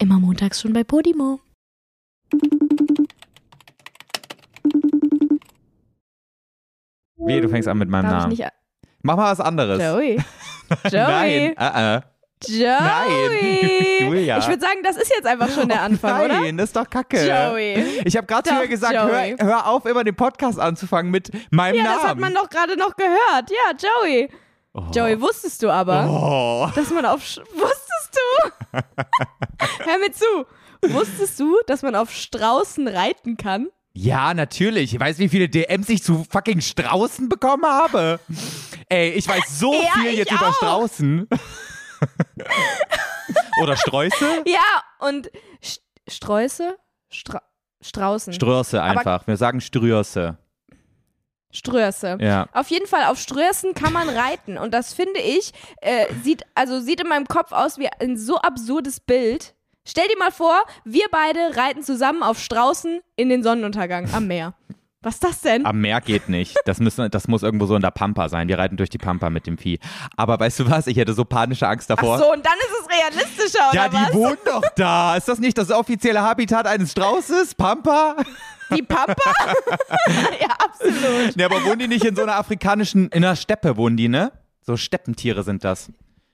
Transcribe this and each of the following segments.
Immer montags schon bei Podimo. Wie, du fängst an mit meinem Darf Namen. ich nicht. Mach mal was anderes. Joey. Joey. Nein. Uh -uh. Joey. Nein. Julia. Ich würde sagen, das ist jetzt einfach schon der Anfang, oder? Nein, das ist doch kacke. Joey. Ich habe gerade zu dir gesagt, hör, hör auf, immer den Podcast anzufangen mit meinem Ja, Namen. das hat man doch gerade noch gehört. Ja, Joey. oh. Joey, wusstest du aber, Oh. dass man auf. Sch- Wusstest du? Hör mir zu. Wusstest du, dass man auf Straußen reiten kann? Ja, natürlich. Ich weiß, wie viele DMs ich zu fucking Straußen bekommen habe. Ey, ich weiß so Ja, viel jetzt über auch. Straußen. Oder Sträuße? Ja, und St Sträuße? Stra Straußen. Ströße einfach. Wir sagen Ströße. Ströße. Ja. Auf jeden Fall, auf Strößen kann man reiten. Und das finde ich, äh, sieht, also sieht in meinem Kopf aus wie ein so absurdes Bild. Stell dir mal vor, wir beide reiten zusammen auf Straußen in den Sonnenuntergang am Meer. Was ist das denn? Am Meer geht nicht. Das, müssen, das muss irgendwo so in der Pampa sein. Wir reiten durch die Pampa mit dem Vieh. Aber weißt du was? Ich hätte so panische Angst davor. Ach so, und dann ist es realistischer, ja, oder die was? wohnen doch da. Ist das nicht das offizielle Habitat eines Straußes? Pampa? Die Pampa? ja, absolut. Ne, aber wohnen die nicht in so einer afrikanischen, in einer Steppe wohnen die, ne? So Steppentiere sind das.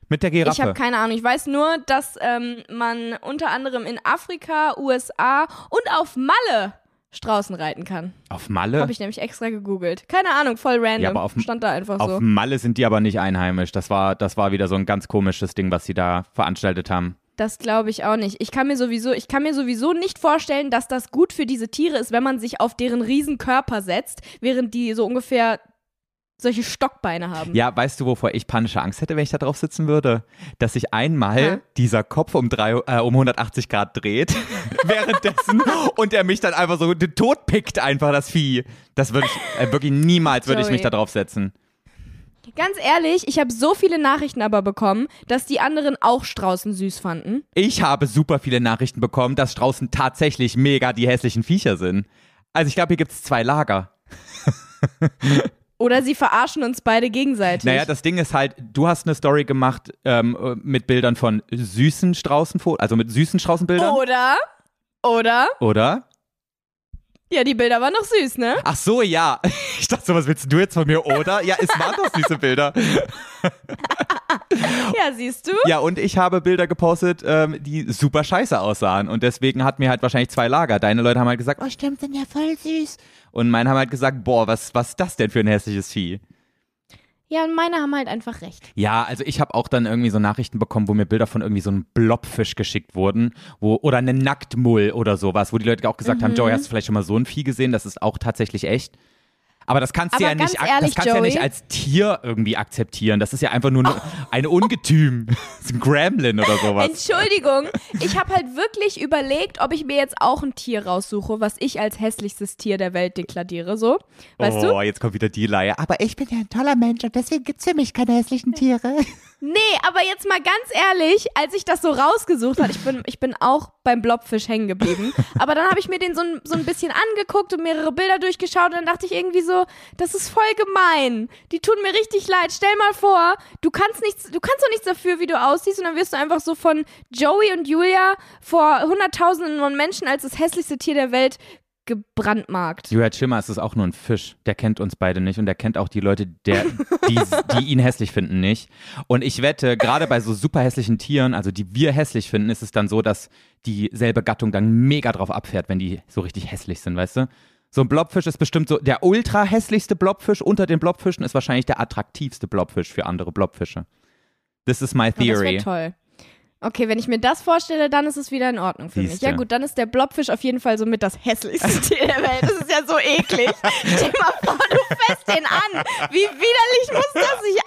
Mit der Giraffe. Ich habe keine Ahnung. Ich weiß nur, dass ähm, man unter anderem in Afrika, USA und auf Malle Straußen reiten kann. auf Malle? Habe ich nämlich extra gegoogelt. Keine Ahnung, voll random. Ja, aber auf- Stand da einfach Auf so. Malle sind die aber nicht einheimisch. Das war, das war wieder so ein ganz komisches Ding, was sie da veranstaltet haben. Das glaube ich auch nicht. Ich kann mir sowieso, ich kann mir sowieso nicht vorstellen, dass das gut für diese Tiere ist, wenn man sich auf deren riesen Körper setzt, während die so ungefähr solche Stockbeine haben. Ja, weißt du, wovor ich panische Angst hätte, wenn ich da drauf sitzen würde? Dass sich einmal Hä? dieser Kopf um, drei, äh, um 180 Grad dreht währenddessen und er mich dann einfach so tot pickt, einfach das Vieh. Das würde ich, äh, wirklich niemals würde ich mich da drauf setzen. Ganz ehrlich, ich habe so viele Nachrichten aber bekommen, dass die anderen auch Straußen süß fanden. Ich habe super viele Nachrichten bekommen, dass Straußen tatsächlich mega die hässlichen Viecher sind. Also ich glaube, hier gibt es zwei Lager. Oder sie verarschen uns beide gegenseitig. Naja, das Ding ist halt, du hast eine Story gemacht ähm, äh, mit Bildern von süßen Straußenfotos, also mit süßen Straußenbildern, Oder? Oder? oder? Ja, die Bilder waren noch süß, ne? Ach so, ja. Ich dachte so, was willst du jetzt von mir, oder? Ja, es waren doch süße Bilder. Ja, siehst du? Ja, und ich habe Bilder gepostet, ähm, die super scheiße aussahen. Und deswegen hatten wir halt wahrscheinlich zwei Lager. Deine Leute haben halt gesagt, oh stimmt, sind ja voll süß. Und meine haben halt gesagt, boah, was, was ist das denn für ein hässliches Vieh? Ja, und meine haben halt einfach recht. Ja, also ich habe auch dann irgendwie so Nachrichten bekommen, wo mir Bilder von irgendwie so einem Blobfisch geschickt wurden, wo oder eine Nacktmull oder sowas, wo die Leute auch gesagt haben, Mhm. Joey, hast du vielleicht schon mal so ein Vieh gesehen? Das ist auch tatsächlich echt. Aber das kannst du ja nicht, ak- ehrlich, das kannst du ja nicht als Tier irgendwie akzeptieren. Das ist ja einfach nur eine, eine Ungetüm, Das ist ein Gremlin oder sowas. Entschuldigung, ich habe halt wirklich überlegt, ob ich mir jetzt auch ein Tier raussuche, was ich als hässlichstes Tier der Welt deklariere, so. Weißt oh, du? jetzt kommt wieder die Leier. Aber ich bin ja ein toller Mensch und deswegen gibt's für mich keine hässlichen Tiere. Nee, aber jetzt mal ganz ehrlich, als ich das so rausgesucht habe, ich bin, ich bin auch beim Blobfisch hängen geblieben, aber dann habe ich mir den so ein, so ein bisschen angeguckt und mehrere Bilder durchgeschaut und dann dachte ich irgendwie so, das ist voll gemein. Die tun mir richtig leid. Stell mal vor, du kannst nichts, du kannst doch nichts dafür, wie du aussiehst und dann wirst du einfach so von Joey und Julia vor Hunderttausenden von Menschen als das hässlichste Tier der Welt gebrandmarkt. Julia Schimmer ist es auch nur ein Fisch. Der kennt uns beide nicht und der kennt auch die Leute, der, die, die ihn hässlich finden, nicht. Und ich wette, gerade bei so super hässlichen Tieren, also die wir hässlich finden, ist es dann so, dass dieselbe Gattung dann mega drauf abfährt, wenn die so richtig hässlich sind, weißt du? So ein Blobfisch ist bestimmt so, der ultra hässlichste Blobfisch unter den Blobfischen ist wahrscheinlich der attraktivste Blobfisch für andere Blobfische. This is my Oh, das theory. wäre toll. Okay, wenn ich mir das vorstelle, dann ist es wieder in Ordnung für mich. Siehste. Ja gut, dann ist der Blobfisch auf jeden Fall so mit das hässlichste Tier der Welt. Das ist ja so eklig. Stell mal vor, du fässt den an. Wie widerlich muss das sich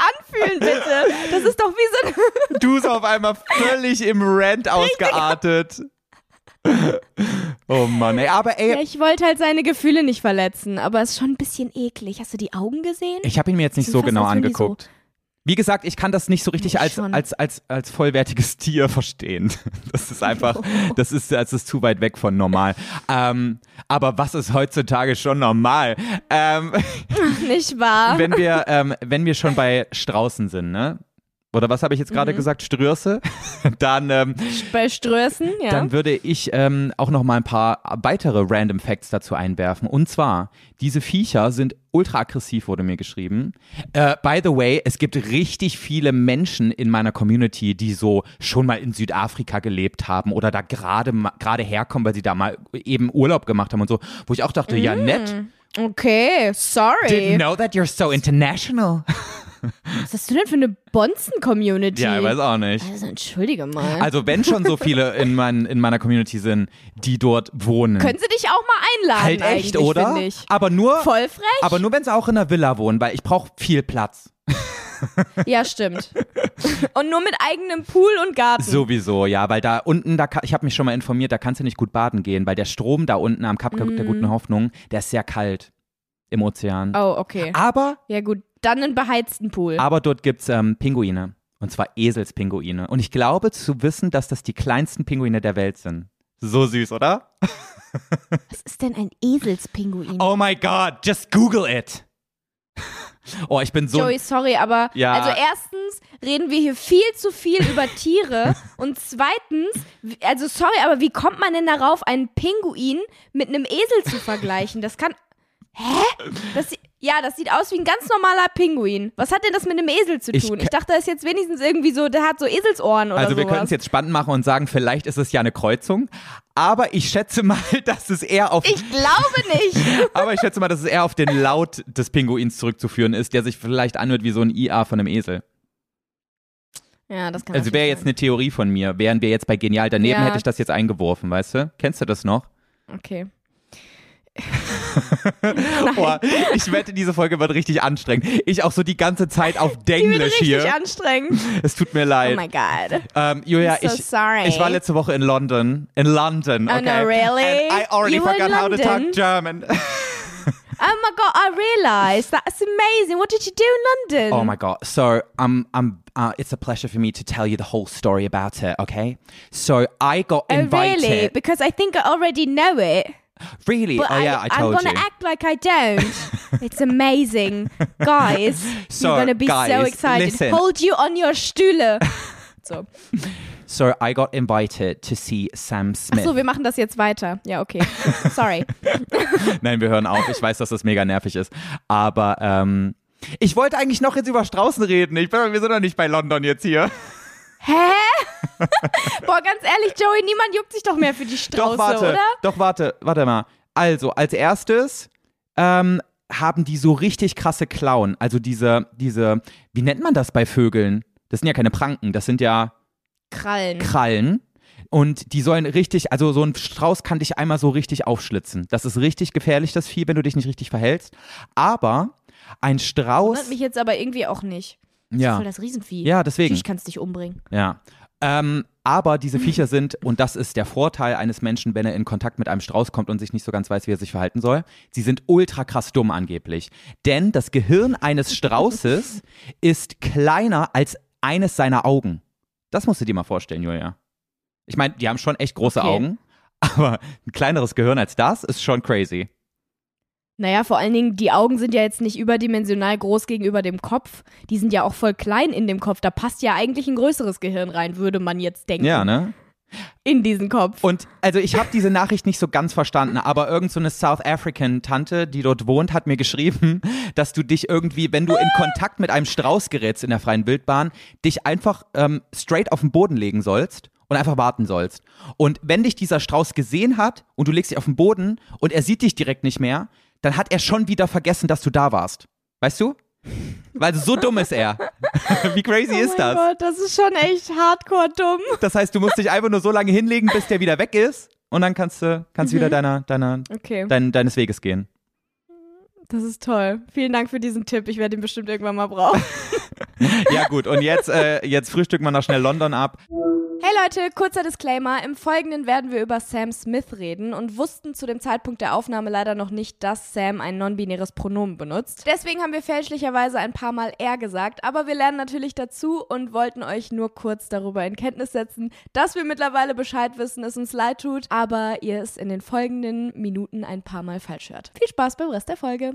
anfühlen, bitte? Das ist doch wie so ein... Du so auf einmal völlig im Rant ausgeartet. Oh Mann, ey, aber ey, Ja, ich wollte halt seine Gefühle nicht verletzen, aber es ist schon ein bisschen eklig. Hast du die Augen gesehen? Ich habe ihn mir jetzt nicht so genau die so- angeguckt. Wie gesagt, ich kann das nicht so richtig als, schon. als, als, als vollwertiges Tier verstehen. Das ist einfach, das ist, das ist zu weit weg von normal. Ähm, aber was ist heutzutage schon normal? Ähm, Nicht wahr? wenn wir, ähm, wenn wir schon bei Straußen sind, ne? Oder was habe ich jetzt gerade gesagt, Ströße, dann, ähm, Bei Strößen, ja. dann würde ich ähm, auch noch mal ein paar weitere Random Facts dazu einwerfen. Und zwar, diese Viecher sind ultra aggressiv, wurde mir geschrieben. Äh, by the way, es gibt richtig viele Menschen in meiner Community, die so schon mal in Südafrika gelebt haben oder da gerade gerade herkommen, weil sie da mal eben Urlaub gemacht haben und so, wo ich auch dachte, ja nett. okay, sorry. Didn't know that you're so international. Was hast du denn für eine Bonzen-Community? Ja, ich weiß auch nicht. Also, entschuldige mal. Also wenn schon so viele in, mein, in meiner Community sind, die dort wohnen. Können sie dich auch mal einladen? halt echt, oder? Ich. Aber nur, Voll frech. aber nur wenn sie auch in einer Villa wohnen, weil ich brauche viel Platz. Ja, stimmt. Und nur mit eigenem Pool und Garten. Sowieso, ja, weil da unten, da ich habe mich schon mal informiert, da kannst du nicht gut baden gehen, weil der Strom da unten am Kap der Guten Hoffnung, der ist sehr kalt im Ozean. Mhm. Oh, okay. Aber, Ja, gut. Dann einen beheizten Pool. aber dort gibt's ähm, Pinguine. Und zwar Eselspinguine. Und ich glaube zu wissen, dass das die kleinsten Pinguine der Welt sind. So süß, oder? Was ist denn ein Eselspinguin? Oh my God, just Google it. Oh, ich bin so. Joey, sorry, aber Ja. also erstens reden wir hier viel zu viel über Tiere und zweitens, also sorry, aber wie kommt man denn darauf, einen Pinguin mit einem Esel zu vergleichen? Das kann. Hä? Das, sie- ja, das sieht aus wie ein ganz normaler Pinguin. Was hat denn das mit einem Esel zu Ich tun? ke- Ich, dachte, das ist jetzt wenigstens irgendwie so, der hat so Eselsohren oder Also wir können es jetzt spannend machen und sagen, vielleicht ist es ja eine Kreuzung. Aber ich schätze mal, dass es eher auf. ich glaube nicht. aber ich schätze mal, dass es eher auf den Laut des Pinguins zurückzuführen ist, der sich vielleicht anhört wie so ein IA von einem Esel. Ja, das kann Also wäre jetzt eine Theorie von mir. Wären wir jetzt bei Genial daneben, Ja. hätte ich das jetzt eingeworfen, weißt du? Kennst du das noch? Okay. Boah, ich wette, diese Folge wird richtig anstrengend. Ich auch so die ganze Zeit auf Die wird Denglisch richtig hier. anstrengend. Es tut mir Oh leid. my God. ähm, Julia, I'm so ich, sorry. ich war letzte Woche in London. In London, Oh, okay? no, really? And I already You forgot how to talk? German. Oh my god, I realized that's amazing. What did you do in London? Oh my god. So, um, um, uh, it's a pleasure for me to tell you the whole story about it. Okay. So I got Oh, invited. really? Because I think I already know it. Really? But oh yeah, I, told am gonna you. act like I don't. it's amazing. Guys, So, you're gonna be so guys, excited. listen. Hold you on your Stühle. so. So I got invited to see Sam Smith. Achso, wir machen das jetzt weiter. Ja, okay. Sorry. Nein, wir hören auf. Ich weiß, dass das mega nervig ist. Aber ähm, ich wollte eigentlich noch jetzt über Straußen reden. Ich bin, wir sind doch nicht bei London jetzt hier. Hä? Boah, ganz ehrlich, Joey, niemand juckt sich doch mehr für die Strauße, doch, warte. oder? Doch, warte. Warte mal. Also, als erstes ähm, haben die so richtig krasse Klauen. Also diese, diese, wie nennt man das bei Vögeln? Das sind ja keine Pranken, das sind ja Krallen. Krallen. Und die sollen richtig, also so ein Strauß kann dich einmal so richtig aufschlitzen. Das ist richtig gefährlich, das Vieh, wenn du dich nicht richtig verhältst. Aber ein Strauß. Wundert mich jetzt aber irgendwie auch nicht. Das ist Ja. voll das Riesenvieh. Ja, deswegen. Ich kann es dich umbringen. Ja. Ähm, aber diese Viecher sind, und das ist der Vorteil eines Menschen, wenn er in Kontakt mit einem Strauß kommt und sich nicht so ganz weiß, wie er sich verhalten soll, sie sind ultra krass dumm angeblich. Denn das Gehirn eines Straußes ist kleiner als eines seiner Augen. Das musst du dir mal vorstellen, Julia. Ich meine, die haben schon echt große Okay. Augen, aber ein kleineres Gehirn als das ist schon crazy. Naja, vor allen Dingen, die Augen sind ja jetzt nicht überdimensional groß gegenüber dem Kopf. Die sind ja auch voll klein in dem Kopf. Da passt ja eigentlich ein größeres Gehirn rein, würde man jetzt denken. Ja, ne? In diesen Kopf. Und also ich habe diese Nachricht nicht so ganz verstanden, aber irgend so eine South African Tante, die dort wohnt, hat mir geschrieben, dass du dich irgendwie, wenn du in Kontakt mit einem Strauß gerätst in der freien Wildbahn, dich einfach ähm, straight auf den Boden legen sollst und einfach warten sollst. Und wenn dich dieser Strauß gesehen hat und du legst dich auf den Boden und er sieht dich direkt nicht mehr, dann hat er schon wieder vergessen, dass du da warst. Weißt du? Weil so dumm ist er. Wie crazy oh ist das? Gott, das ist schon echt hardcore dumm. Das heißt, du musst dich einfach nur so lange hinlegen, bis der wieder weg ist und dann kannst du kannst wieder deiner, deiner, Okay, dein, deines Weges gehen. das ist toll. Vielen Dank für diesen Tipp. Ich werde ihn bestimmt irgendwann mal brauchen. Ja gut, und jetzt, äh, jetzt frühstücken wir noch schnell London ab. Hey Leute, kurzer Disclaimer. Im Folgenden werden wir über Sam Smith reden und wussten zu dem Zeitpunkt der Aufnahme leider noch nicht, dass Sam ein non-binäres Pronomen benutzt. Deswegen haben wir fälschlicherweise ein paar Mal er gesagt, aber wir lernen natürlich dazu und wollten euch nur kurz darüber in Kenntnis setzen, dass wir mittlerweile Bescheid wissen, es uns leid tut, aber ihr es in den folgenden Minuten ein paar Mal falsch hört. Viel Spaß beim Rest der Folge.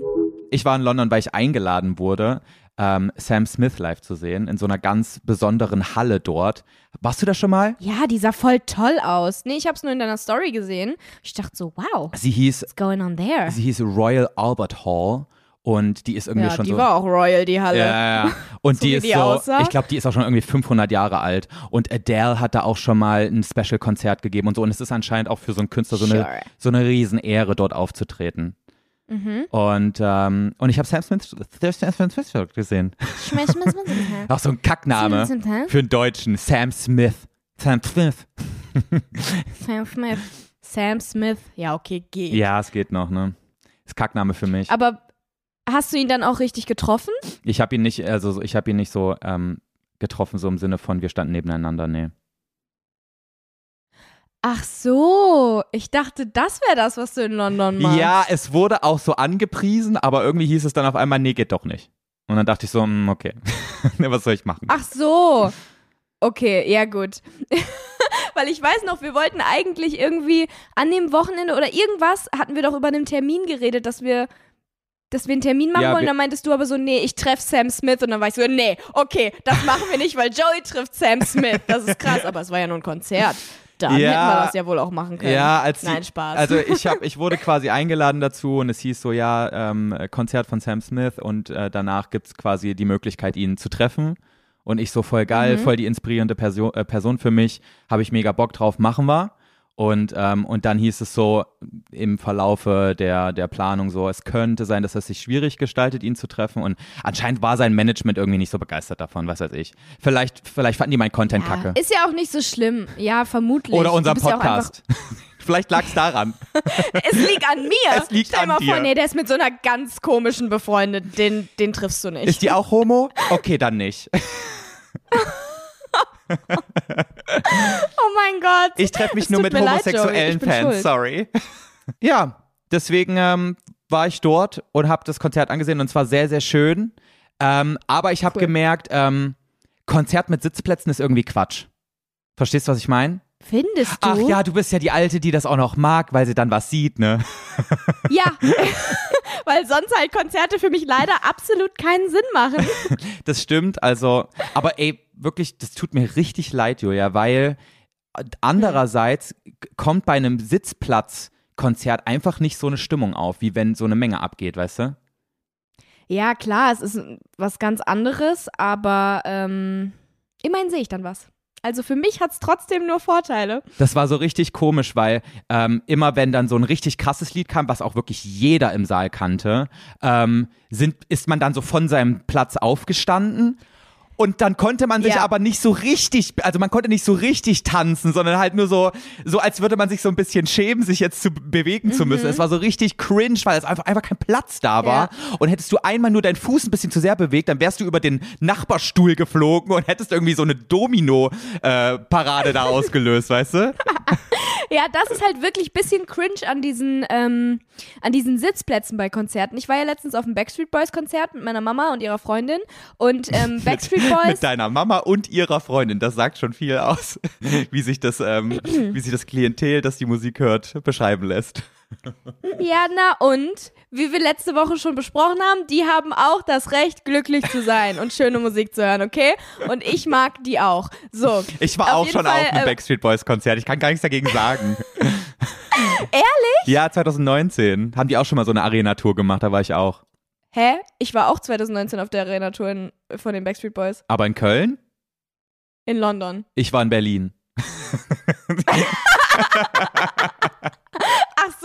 Ich war in London, weil ich eingeladen wurde ähm, Sam Smith live zu sehen, in so einer ganz besonderen Halle dort. Warst du da schon mal? Ja, die sah voll toll aus. Nee, ich hab's nur in deiner Story gesehen. Ich dachte so, wow, Sie hieß, what's going on there? sie hieß Royal Albert Hall und die ist irgendwie ja, schon die so. war auch Royal, die Halle. Ja, ja. Und So die ist die so, aussah? ich glaube, die ist auch schon irgendwie 500 Jahre alt. Und Adele hat da auch schon mal ein Special-Konzert gegeben und so. Und es ist anscheinend auch für so einen Künstler so eine, Sure. so eine Riesenehre, dort aufzutreten. Mhm. Und, ähm, und ich habe Sam Smith, Sam Smith gesehen. Schmeiß, schmeiß, schmeiß. Auch so ein Kackname für einen Deutschen. Sam Smith. Sam Smith. Sam Smith. Sam Smith. Ja, okay, geht. Ja, es geht noch, ne? Ist Kackname für mich. Aber hast du ihn dann auch richtig getroffen? Ich habe ihn nicht, also ich habe ihn nicht so ähm, getroffen, so im Sinne von, wir standen nebeneinander, nee. Ach so, ich dachte, das wäre das, was du in London machst. Ja, es wurde auch so angepriesen, aber irgendwie hieß es dann auf einmal, nee, geht doch nicht. Und dann dachte ich so, hm, okay, was soll ich machen? Ach so. Okay, ja gut. Weil ich weiß noch, wir wollten eigentlich irgendwie an dem Wochenende oder irgendwas hatten wir doch über einen Termin geredet, dass wir dass wir einen Termin machen Ja, wollen. Dann meintest du aber so, nee, ich treffe Sam Smith. Und dann war ich so, nee, okay, das machen wir nicht, weil Joey trifft Sam Smith. Das ist krass, aber es war ja nur ein Konzert. Dann Ja. hätten wir das ja wohl auch machen können. Ja, als die, Nein, Spaß. Also ich hab, ich wurde quasi eingeladen dazu und es hieß so, ja, ähm, Konzert von Sam Smith und äh, danach gibt's quasi die Möglichkeit, ihn zu treffen. Und ich so voll geil, Mhm. voll die inspirierende Person, äh, Person für mich, habe ich mega Bock drauf, machen wir. Und, ähm, und dann hieß es so im Verlaufe der, der Planung so, es könnte sein, dass es sich schwierig gestaltet, ihn zu treffen. Und anscheinend war sein Management irgendwie nicht so begeistert davon, was weiß ich. Vielleicht, vielleicht fanden die meinen Content ja, kacke. ist ja auch nicht so schlimm. Ja, vermutlich. Oder unser bist ja Podcast. vielleicht lag's daran. Einfach, es liegt an mir. Es liegt Stell an mal dir. vor, nee, der ist mit so einer ganz komischen befreundet. Den, den triffst du nicht. Ist die auch homo? Okay, dann nicht. oh mein Gott. Ich treffe mich Es nur mit leid, homosexuellen bin Fans, schuld. sorry. Ja, deswegen ähm, war ich dort und habe das Konzert angesehen und es war sehr, sehr schön. Ähm, aber ich habe Cool. gemerkt, ähm, Konzert mit Sitzplätzen ist irgendwie Quatsch. Verstehst du, was ich meine? Findest du? Ach ja, du bist ja die Alte, die das auch noch mag, weil sie dann was sieht, ne? Ja. Weil sonst halt Konzerte für mich leider absolut keinen Sinn machen. Das stimmt, also, aber ey, wirklich, das tut mir richtig leid, Julia, weil andererseits kommt bei einem Sitzplatzkonzert einfach nicht so eine Stimmung auf, wie wenn so eine Menge abgeht, weißt du? Ja, klar, es ist was ganz anderes, aber ähm, immerhin sehe ich dann was. Also für mich hat es trotzdem nur Vorteile. Das war so richtig komisch, weil ähm, immer wenn dann so ein richtig krasses Lied kam, was auch wirklich jeder im Saal kannte, ähm, sind, ist man dann so von seinem Platz aufgestanden. Und dann konnte man sich Ja. aber nicht so richtig, also man konnte nicht so richtig tanzen, sondern halt nur so, so als würde man sich so ein bisschen schämen, sich jetzt zu bewegen zu müssen. Es war so richtig cringe, weil es einfach, einfach kein Platz da war. Und hättest du einmal nur deinen Fuß ein bisschen zu sehr bewegt, dann wärst du über den Nachbarstuhl geflogen und hättest irgendwie so eine Domino-Parade da ausgelöst, weißt du? Ja, das ist halt wirklich bisschen cringe an diesen, ähm, an diesen Sitzplätzen bei Konzerten. Ich war ja letztens auf dem Backstreet Boys Konzert mit meiner Mama und ihrer Freundin und ähm, Backstreet Boys. Mit deiner Mama und ihrer Freundin. Das sagt schon viel aus, wie sich das, ähm, wie sich das Klientel, das die Musik hört, beschreiben lässt. Ja, na und? Wie wir letzte Woche schon besprochen haben, die haben auch das Recht, glücklich zu sein und schöne Musik zu hören, okay? Und ich mag die auch. So. Ich war auch schon Fall, auf einem äh, Backstreet Boys Konzert. Ich kann gar nichts dagegen sagen. Ehrlich? Ja, 2019 haben die auch schon mal so eine Arena-Tour gemacht. Da war ich auch. Hä? Ich war auch 2019 auf der Arena-Tour in- von den Backstreet Boys Aber in Köln? in London. Ich war in Berlin.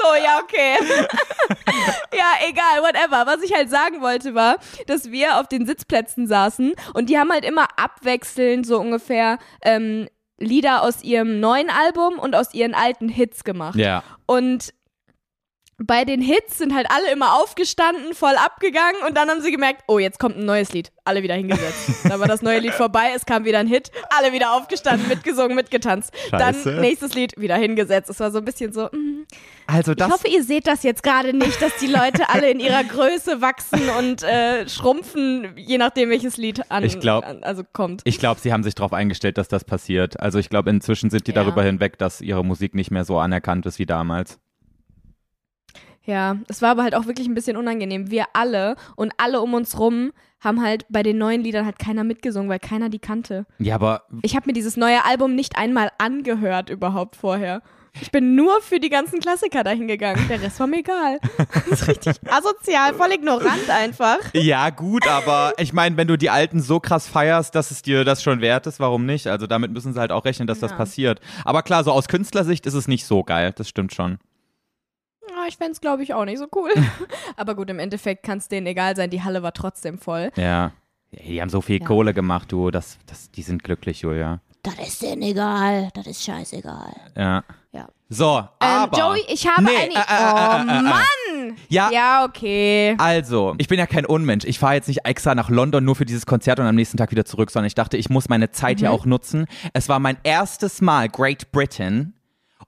So, ja, okay. ja, egal, whatever. Was ich halt sagen wollte war, dass wir auf den Sitzplätzen saßen und die haben halt immer abwechselnd so ungefähr ähm, Lieder aus ihrem neuen Album und aus ihren alten Hits gemacht. Ja. Und bei den Hits sind halt alle immer aufgestanden, voll abgegangen und dann haben sie gemerkt, oh, jetzt kommt ein neues Lied. Alle wieder hingesetzt. dann war das neue Lied vorbei, es kam wieder ein Hit, alle wieder aufgestanden, mitgesungen, mitgetanzt. Scheiße. Dann nächstes Lied wieder hingesetzt. Es war so ein bisschen so, mm, Also ich das. hoffe, ihr seht das jetzt gerade nicht, dass die Leute alle in ihrer Größe wachsen und äh, schrumpfen, je nachdem, welches Lied an, Ich glaub- an also kommt. Ich glaube, sie haben sich darauf eingestellt, dass das passiert. Also ich glaube, inzwischen sind die Ja. darüber hinweg, dass ihre Musik nicht mehr so anerkannt ist wie damals. Ja, es war aber halt auch wirklich ein bisschen unangenehm. Wir alle und alle um uns rum haben halt bei den neuen Liedern halt keiner mitgesungen, weil keiner die kannte. Ja, aber Ich habe mir dieses neue Album nicht einmal angehört überhaupt vorher. Ich bin nur für die ganzen Klassiker dahin gegangen. Der Rest war mir egal. Das ist richtig asozial, voll ignorant einfach. Ja, gut, aber ich meine, wenn du die Alten so krass feierst, dass es dir das schon wert ist, warum nicht? Also damit müssen sie halt auch rechnen, dass das Ja. passiert. Aber klar, so aus Künstlersicht ist es nicht so geil, das stimmt schon. Ja, ich fände es, glaube ich, auch nicht so cool. Aber gut, im Endeffekt kann es denen egal sein. Die Halle war trotzdem voll. Ja. Die haben so viel Ja. Kohle gemacht, du, das, das, die sind glücklich, Julia. Das ist denen egal, das ist scheißegal. Ja. Ja. So, Ähm, aber. Joey, ich habe Nee, eine. äh, äh, oh, äh, äh, äh. Mann! Ja, Ja, okay. Also, ich bin ja kein Unmensch. Ich fahre jetzt nicht extra nach London nur für dieses Konzert und am nächsten Tag wieder zurück, sondern ich dachte, ich muss meine Zeit Mhm. hier auch nutzen. Es war mein erstes Mal Great Britain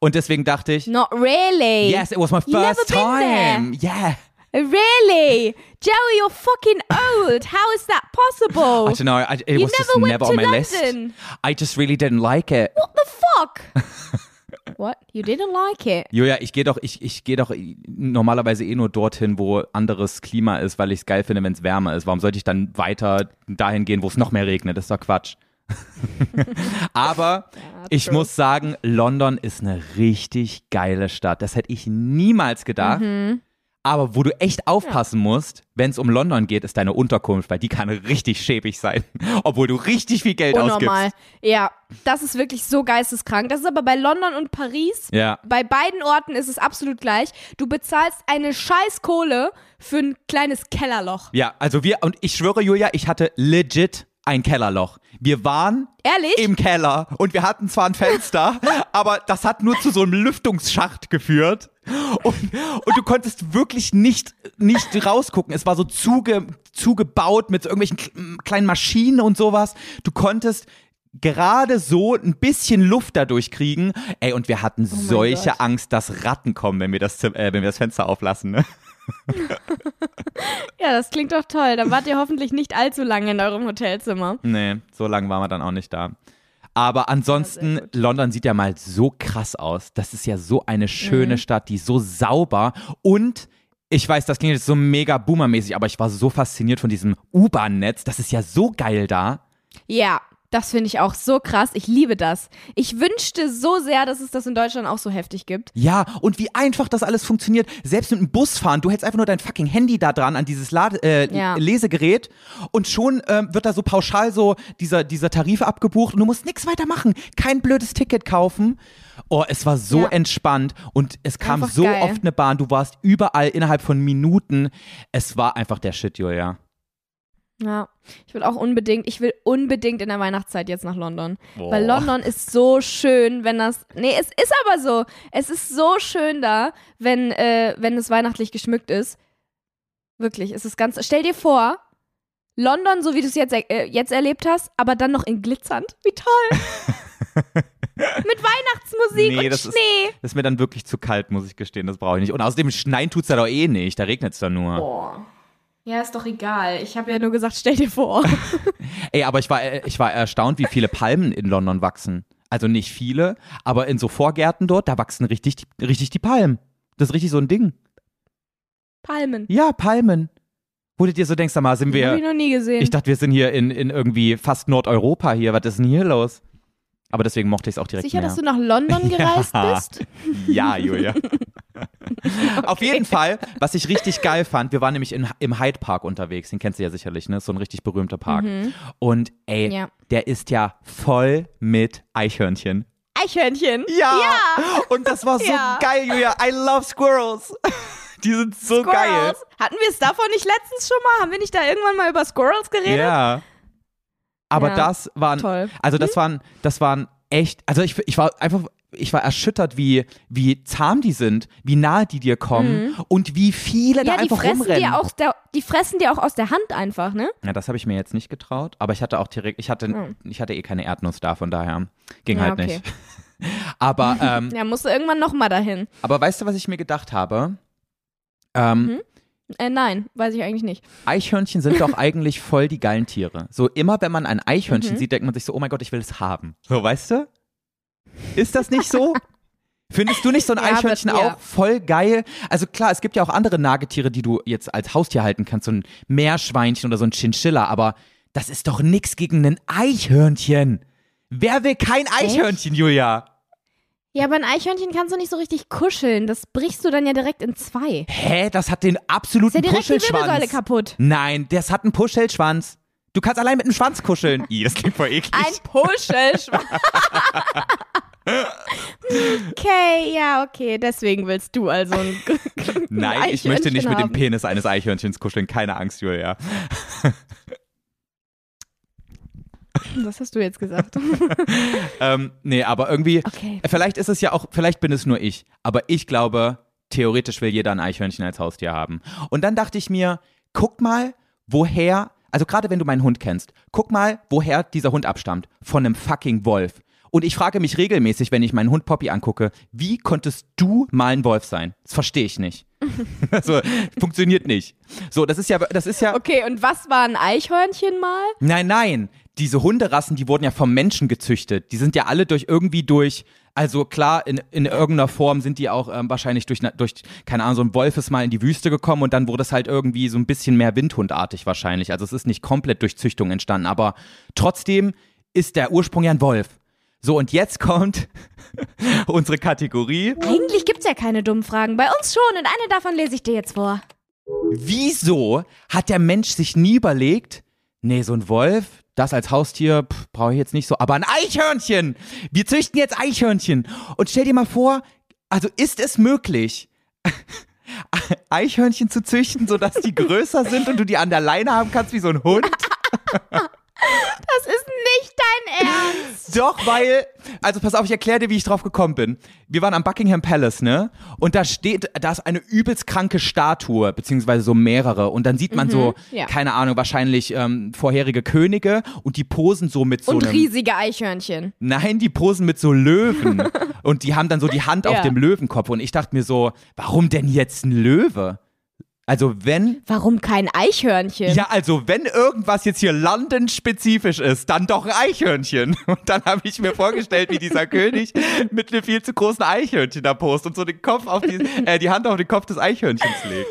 und deswegen dachte ich, Not really. yes, it was my first time. Yeah. Really? Joey, you're fucking old. How is that possible? I don't know. I, it you was just never went never to on my London. list. I just really didn't like it. What the fuck? What? You didn't like it? Julia, ich gehe doch, ich, ich gehe doch normalerweise eh nur dorthin, wo anderes Klima ist, weil ich es geil finde, wenn es wärmer ist. Warum sollte ich dann weiter dahin gehen, wo es noch mehr regnet? Das ist doch Quatsch. Aber ich true. muss sagen, London ist eine richtig geile Stadt. Das hätte ich niemals gedacht. Mhm. Aber wo du echt aufpassen musst, wenn es um London geht, ist deine Unterkunft, weil die kann richtig schäbig sein, obwohl du richtig viel Geld Unnormal. ausgibst. Ja, das ist wirklich so geisteskrank. Das ist aber bei London und Paris. Ja. Bei beiden Orten ist es absolut gleich. Du bezahlst eine Scheißkohle für ein kleines Kellerloch. Ja, also wir, und ich schwöre, Julia, ich hatte legit ein Kellerloch. Wir waren Ehrlich? im Keller und wir hatten zwar ein Fenster, aber das hat nur zu so einem Lüftungsschacht geführt. Und, und du konntest wirklich nicht, nicht rausgucken. Es war so zuge, zugebaut mit so irgendwelchen kl- kleinen Maschinen und sowas. Du konntest gerade so ein bisschen Luft dadurch kriegen. Ey, und wir hatten solche Gott. Angst, dass Ratten kommen, wenn wir das, äh, wenn wir das Fenster auflassen. Ne? Ja, das klingt doch toll. Dann wart ihr hoffentlich nicht allzu lange in eurem Hotelzimmer. Nee, so lange waren wir dann auch nicht da. Aber ansonsten, gut. London sieht ja mal so krass aus. Das ist ja so eine Mhm. schöne Stadt, die ist so sauber und ich weiß, das klingt jetzt so mega boomermäßig, aber ich war so fasziniert von diesem U-Bahn-Netz. Das ist ja so geil da. Ja, das finde ich auch so krass. Ich liebe das. Ich wünschte so sehr, dass es das in Deutschland auch so heftig gibt. Ja, und wie einfach das alles funktioniert. Selbst mit dem Busfahren, du hältst einfach nur dein fucking Handy da dran an dieses Lade äh, Ja. Lesegerät und schon ähm, wird da so pauschal so dieser, dieser Tarif abgebucht und du musst nichts weiter machen. Kein blödes Ticket kaufen. Oh, es war so Ja. entspannt und es kam Einfach so geil. oft eine Bahn. Du warst überall innerhalb von Minuten. Es war einfach der Shit, Julia. Ja, ich will auch unbedingt, ich will unbedingt in der Weihnachtszeit jetzt nach London. Boah. Weil London ist so schön, wenn das. Nee, es ist aber so. Es ist so schön da, wenn, äh, wenn es weihnachtlich geschmückt ist. Wirklich, es ist ganz. Stell dir vor, London, so wie du es jetzt, äh, jetzt erlebt hast, aber dann noch in glitzernd. Wie toll! Mit Weihnachtsmusik Nee, und das ist- Schnee. Das ist mir dann wirklich zu kalt, muss ich gestehen. Das brauche ich nicht. Und außerdem schneien tut's ja doch eh nicht. Da regnet's doch nur. Boah. Ja, ist doch egal. Ich habe ja nur gesagt, stell dir vor. Ey, aber ich war, äh, ich war erstaunt, wie viele Palmen in London wachsen. Also nicht viele, aber in so Vorgärten dort, da wachsen richtig, die- richtig die Palmen. Das ist richtig so ein Ding. Palmen. Ja, Palmen. Wo du dir so denkst, sag mal, sind Habe ich wir. noch nie gesehen. Ich dachte, wir sind hier in, in irgendwie fast Nordeuropa hier. Was ist denn hier los? Aber deswegen mochte ich es auch direkt Sicher, mehr. dass du nach London gereist Ja. bist? Ja, Julia. Auf jeden Fall, was ich richtig geil fand, wir waren nämlich in, im Hyde Park unterwegs, den kennst du ja sicherlich, ne? So ein richtig berühmter Park. Und ey, Ja. der ist ja voll mit Eichhörnchen. Eichhörnchen. Ja! Und das war so Ja. geil, Julia. I love squirrels. Die sind so geil. Squirrels. Hatten wir es davon nicht letztens schon mal? Haben wir nicht da irgendwann mal über Squirrels geredet? Ja. Aber Ja, das waren, toll. also das waren, das waren echt, also ich, ich war einfach, ich war erschüttert, wie, wie zahm die sind, wie nahe die dir kommen und wie viele da Mhm. Ja, die einfach fressen, rumrennen. dir auch der, die fressen dir auch aus der Hand einfach, ne? Ja, das habe ich mir jetzt nicht getraut, aber ich hatte auch direkt, ich hatte, Hm. ich hatte eh keine Erdnuss da, von daher ging Ja, halt okay. nicht. Aber, ähm, Ja, musst du irgendwann nochmal dahin. aber weißt du, was ich mir gedacht habe? Ähm, Mhm. Äh, nein, weiß ich eigentlich nicht. Eichhörnchen sind doch eigentlich voll die geilen Tiere. So immer, wenn man ein Eichhörnchen Mhm. sieht, denkt man sich so, oh mein Gott, ich will es haben. So, weißt du? Ist das nicht so? Findest du nicht so ein Ja, aber- Eichhörnchen ja. auch voll geil? Also klar, es gibt ja auch andere Nagetiere, die du jetzt als Haustier halten kannst, so ein Meerschweinchen oder so ein Chinchilla, aber das ist doch nix gegen ein Eichhörnchen. Wer will kein Eichhörnchen, Julia? Ja, aber ein Eichhörnchen kannst du nicht so richtig kuscheln. Das brichst du dann ja direkt in zwei. Hä, das hat den Ist absoluten ja direkt die Wirbelsäule Puschelschwanz. kaputt. Nein, das hat einen Puschelschwanz. Du kannst allein mit dem Schwanz kuscheln. Ih, das klingt voll eklig. Ein Puschelschwanz. okay, ja, okay. Deswegen willst du also ein Nein, ich möchte nicht mit dem haben. Penis eines Eichhörnchens kuscheln. Keine Angst, Julia. Was hast du jetzt gesagt? Ähm, nee, aber irgendwie, Okay. vielleicht ist es ja auch, vielleicht bin es nur ich, aber ich glaube, theoretisch will jeder ein Eichhörnchen als Haustier haben. Und dann dachte ich mir, guck mal, woher, also gerade wenn du meinen Hund kennst, guck mal, woher dieser Hund abstammt. Von einem fucking Wolf. Und ich frage mich regelmäßig, wenn ich meinen Hund Poppy angucke, wie konntest du mal ein Wolf sein? Das verstehe ich nicht. also, funktioniert nicht. So, das ist ja, das ist ja. Okay, und was war ein Eichhörnchen mal? Nein, nein. Diese Hunderassen, die wurden ja vom Menschen gezüchtet. Die sind ja alle durch irgendwie durch, also klar, in, in irgendeiner Form sind die auch ähm, wahrscheinlich durch, durch, keine Ahnung, so ein Wolf ist mal in die Wüste gekommen und dann wurde es halt irgendwie so ein bisschen mehr Windhundartig wahrscheinlich. Also es ist nicht komplett durch Züchtung entstanden, aber trotzdem ist der Ursprung ja ein Wolf. So, und jetzt kommt unsere Kategorie. Eigentlich gibt's ja keine dummen Fragen. Bei uns schon und eine davon lese ich dir jetzt vor. Wieso hat der Mensch sich nie überlegt, nee, so ein Wolf, das als Haustier brauche ich jetzt nicht so, aber ein Eichhörnchen! Wir züchten jetzt Eichhörnchen. Und stell dir mal vor, also ist es möglich, Eichhörnchen zu züchten, sodass die größer sind und du die an der Leine haben kannst wie so ein Hund? Das ist nicht dein Ernst. Doch, weil, also pass auf, ich erkläre dir, wie ich drauf gekommen bin. Wir waren am Buckingham Palace, ne? Und da steht, da ist eine übelst kranke Statue, beziehungsweise so mehrere. Und dann sieht man so, ja. keine Ahnung, wahrscheinlich ähm, vorherige Könige und die posen so mit so Und einem. riesige Eichhörnchen. Nein, die posen mit so Löwen. und die haben dann so die Hand auf Ja. dem Löwenkopf. Und ich dachte mir so, warum denn jetzt ein Löwe? Also wenn Warum kein Eichhörnchen? ja, also wenn irgendwas jetzt hier London-spezifisch ist, dann doch ein Eichhörnchen. Und dann habe ich mir vorgestellt, wie dieser König mit einem viel zu großen Eichhörnchen da post und so den Kopf auf die, äh, die Hand auf den Kopf des Eichhörnchens legt.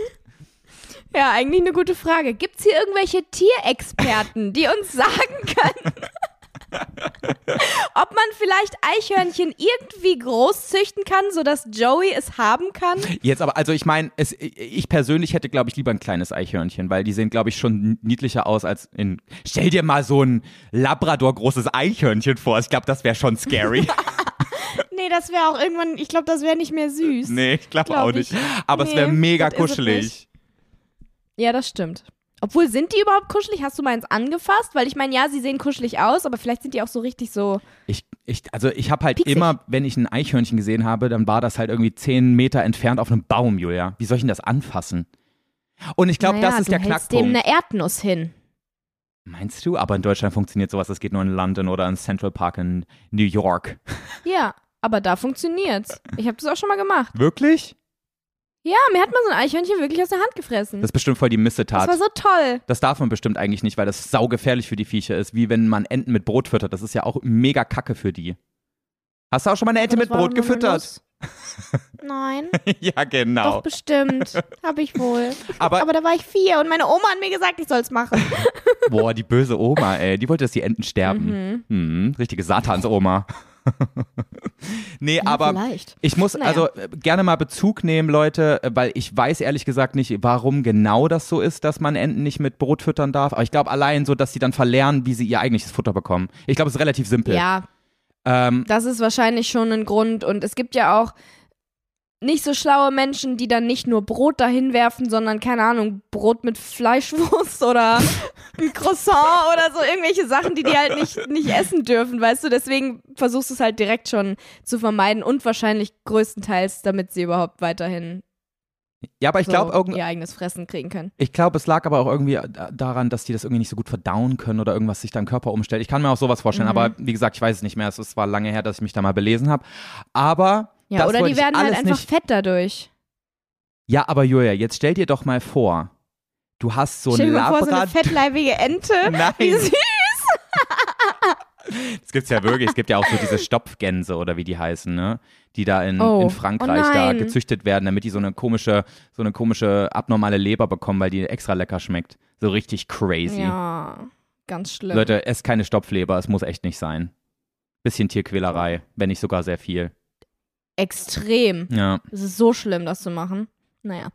Ja, eigentlich eine gute Frage. Gibt's hier irgendwelche Tierexperten, die uns sagen können, ob man vielleicht Eichhörnchen irgendwie groß züchten kann, sodass Joey es haben kann? Jetzt aber, also ich meine, es- ich persönlich hätte, glaube ich, lieber ein kleines Eichhörnchen, weil die sehen, glaube ich, schon niedlicher aus als in. Stell dir mal so ein Labrador-großes Eichhörnchen vor. Ich glaube, das wäre schon scary. Nee, das wäre auch irgendwann, ich glaube, das wäre nicht mehr süß. nee, ich glaube Glaub auch ich. nicht. Aber es Nee, wäre mega es kuschelig. Ja, das stimmt. Obwohl, sind die überhaupt kuschelig? Hast du meins angefasst? Weil ich meine, ja, sie sehen kuschelig aus, aber vielleicht sind die auch so richtig so. Ich, ich, also ich habe halt Pieksig. immer, wenn ich ein Eichhörnchen gesehen habe, dann war das halt irgendwie zehn Meter entfernt auf einem Baum, Julia. Wie soll ich denn das anfassen? Und ich glaube, naja, das ist du der hältst dem Knackpunkt. eine Erdnuss hin. Meinst du? Aber in Deutschland funktioniert sowas, das geht nur in London oder in Central Park in New York. Ja, aber da funktioniert's. Ich habe das auch schon mal gemacht. Wirklich? Ja, mir hat mal so ein Eichhörnchen wirklich aus der Hand gefressen. Das ist bestimmt voll die Das Missetat. war so toll. Das darf man bestimmt eigentlich nicht, weil das saugefährlich für die Viecher ist, wie wenn man Enten mit Brot füttert. Das ist ja auch mega Kacke für die. Hast du auch schon mal eine Ente mit das Brot doch gefüttert? Nein, ja, doch genau. bestimmt. Hab ich wohl. Aber, Aber da war ich vier und meine Oma hat mir gesagt, ich soll's machen. boah, die böse Oma, ey, die wollte, dass die Enten sterben. Hm, richtige Satansoma. nee, aber Vielleicht. ich muss Naja. also äh, gerne mal Bezug nehmen, Leute, äh, weil ich weiß ehrlich gesagt nicht, warum genau das so ist, dass man Enten nicht mit Brot füttern darf. Aber ich glaube allein so, dass sie dann verlernen, wie sie ihr eigentliches Futter bekommen. Ich glaube, es ist relativ simpel. Ja, Ähm, das ist wahrscheinlich schon ein Grund. Und es gibt ja auch nicht so schlaue Menschen, die dann nicht nur Brot dahin werfen, sondern, keine Ahnung, Brot mit Fleischwurst oder ein Croissant oder so irgendwelche Sachen, die die halt nicht, nicht essen dürfen, weißt du? Deswegen versuchst du es halt direkt schon zu vermeiden und wahrscheinlich größtenteils, damit sie überhaupt weiterhin ja, aber ich so glaube, ihr eigenes Fressen kriegen können. Ich glaube, es lag aber auch irgendwie äh, daran, dass die das irgendwie nicht so gut verdauen können oder irgendwas sich da im Körper umstellt. Ich kann mir auch sowas vorstellen, Mhm. aber wie gesagt, ich weiß es nicht mehr. Es ist- war lange her, dass ich mich da mal belesen habe. Aber Ja, das oder die werden halt einfach nicht. fett dadurch. Ja, aber Julia, jetzt stell dir doch mal vor, du hast so ein vor, so eine Labrador. fettleibige Ente. Nein. Wie süß. Das gibt's ja wirklich. Es gibt ja auch so diese Stopfgänse oder wie die heißen, ne? Die da in, Oh. in Frankreich Oh da gezüchtet werden, damit die so eine komische, so eine komische abnormale Leber bekommen, weil die extra lecker schmeckt. So richtig crazy. Ja, ganz schlimm. Leute, esst keine Stopfleber, es muss echt nicht sein. Bisschen Tierquälerei, wenn nicht sogar sehr viel. Extrem. Ja. Es ist so schlimm, das zu machen. Naja.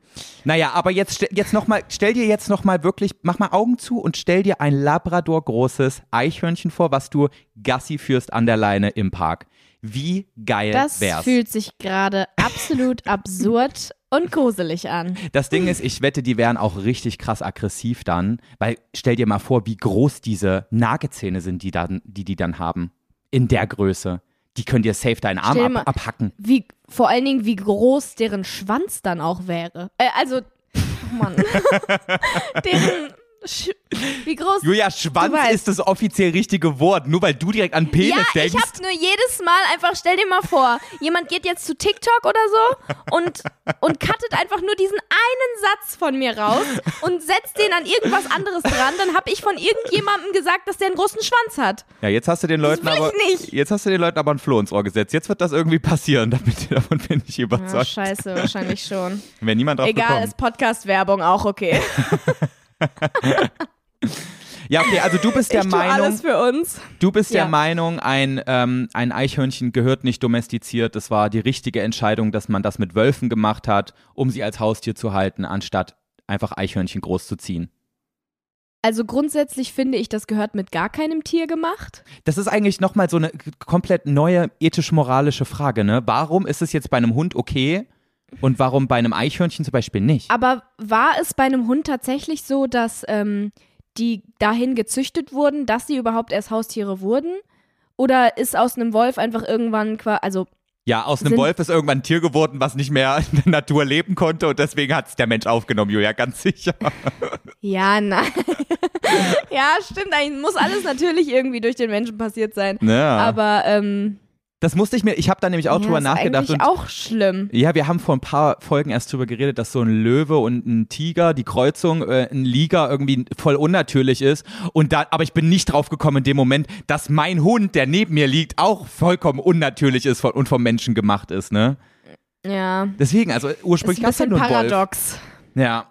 Naja, aber jetzt, jetzt noch mal, stell dir jetzt noch mal wirklich, mach mal Augen zu und stell dir ein Labrador großes Eichhörnchen vor, was du Gassi führst an der Leine im Park. Wie geil Das wär's? fühlt sich gerade absolut absurd und gruselig an. Das Ding ist, ich wette, die wären auch richtig krass aggressiv dann, weil stell dir mal vor, wie groß diese Nagezähne sind, die, dann, die die dann haben. In der Größe. Die können dir safe deinen Arm ab, mal- abhacken. Wie, vor allen Dingen, wie groß deren Schwanz dann auch wäre. Äh, also, oh Mann. deren, wie groß. Julia, Schwanz ist das offiziell richtige Wort, nur weil du direkt an Penis ja, ich denkst. hab nur jedes Mal einfach, stell dir mal vor, jemand geht jetzt zu TikTok oder so und, und cuttet einfach nur diesen einen Satz von mir raus und setzt den an irgendwas anderes dran, dann hab ich von irgendjemandem gesagt, dass der einen großen Schwanz hat. Ja, jetzt hast du den Leuten ich aber nicht. jetzt hast du den Leuten aber ein Floh ins Ohr gesetzt. Jetzt wird das irgendwie passieren, damit davon bin ich Ja, überzeugt. scheiße, wahrscheinlich schon. Wenn niemand drauf Egal, bekommt. ist Podcast-Werbung auch okay. Ja, okay, also du bist der ich Meinung, alles für uns. du bist der Ja. Meinung, ein, ähm, ein Eichhörnchen gehört nicht domestiziert. Das war die richtige Entscheidung, dass man das mit Wölfen gemacht hat, um sie als Haustier zu halten, anstatt einfach Eichhörnchen groß zu ziehen. Also grundsätzlich finde ich, das gehört mit gar keinem Tier gemacht. Das ist eigentlich nochmal so eine komplett neue ethisch-moralische Frage, ne? Warum ist es jetzt bei einem Hund okay und warum bei einem Eichhörnchen zum Beispiel nicht? Aber war es bei einem Hund tatsächlich so, dass ähm, die dahin gezüchtet wurden, dass sie überhaupt erst Haustiere wurden? Oder ist aus einem Wolf einfach irgendwann quasi, also Ja, aus einem Sind- Wolf ist irgendwann ein Tier geworden, was nicht mehr in der Natur leben konnte und deswegen hat es der Mensch aufgenommen, Julia, ganz sicher. ja, nein. ja, stimmt, eigentlich muss alles natürlich irgendwie durch den Menschen passiert sein. Ja. Aber ähm, das musste ich mir, ich habe da nämlich auch ja, drüber ist nachgedacht eigentlich und auch schlimm. ja, wir haben vor ein paar Folgen erst drüber geredet, dass so ein Löwe und ein Tiger, die Kreuzung, äh, ein Liger irgendwie voll unnatürlich ist. Und da, aber ich bin nicht drauf gekommen in dem Moment, dass mein Hund, der neben mir liegt, auch vollkommen unnatürlich ist und vom Menschen gemacht ist, ne? Ja. Deswegen, also Ist ursprünglich ein gab es halt bisschen nur Wolf. paradox. Ja.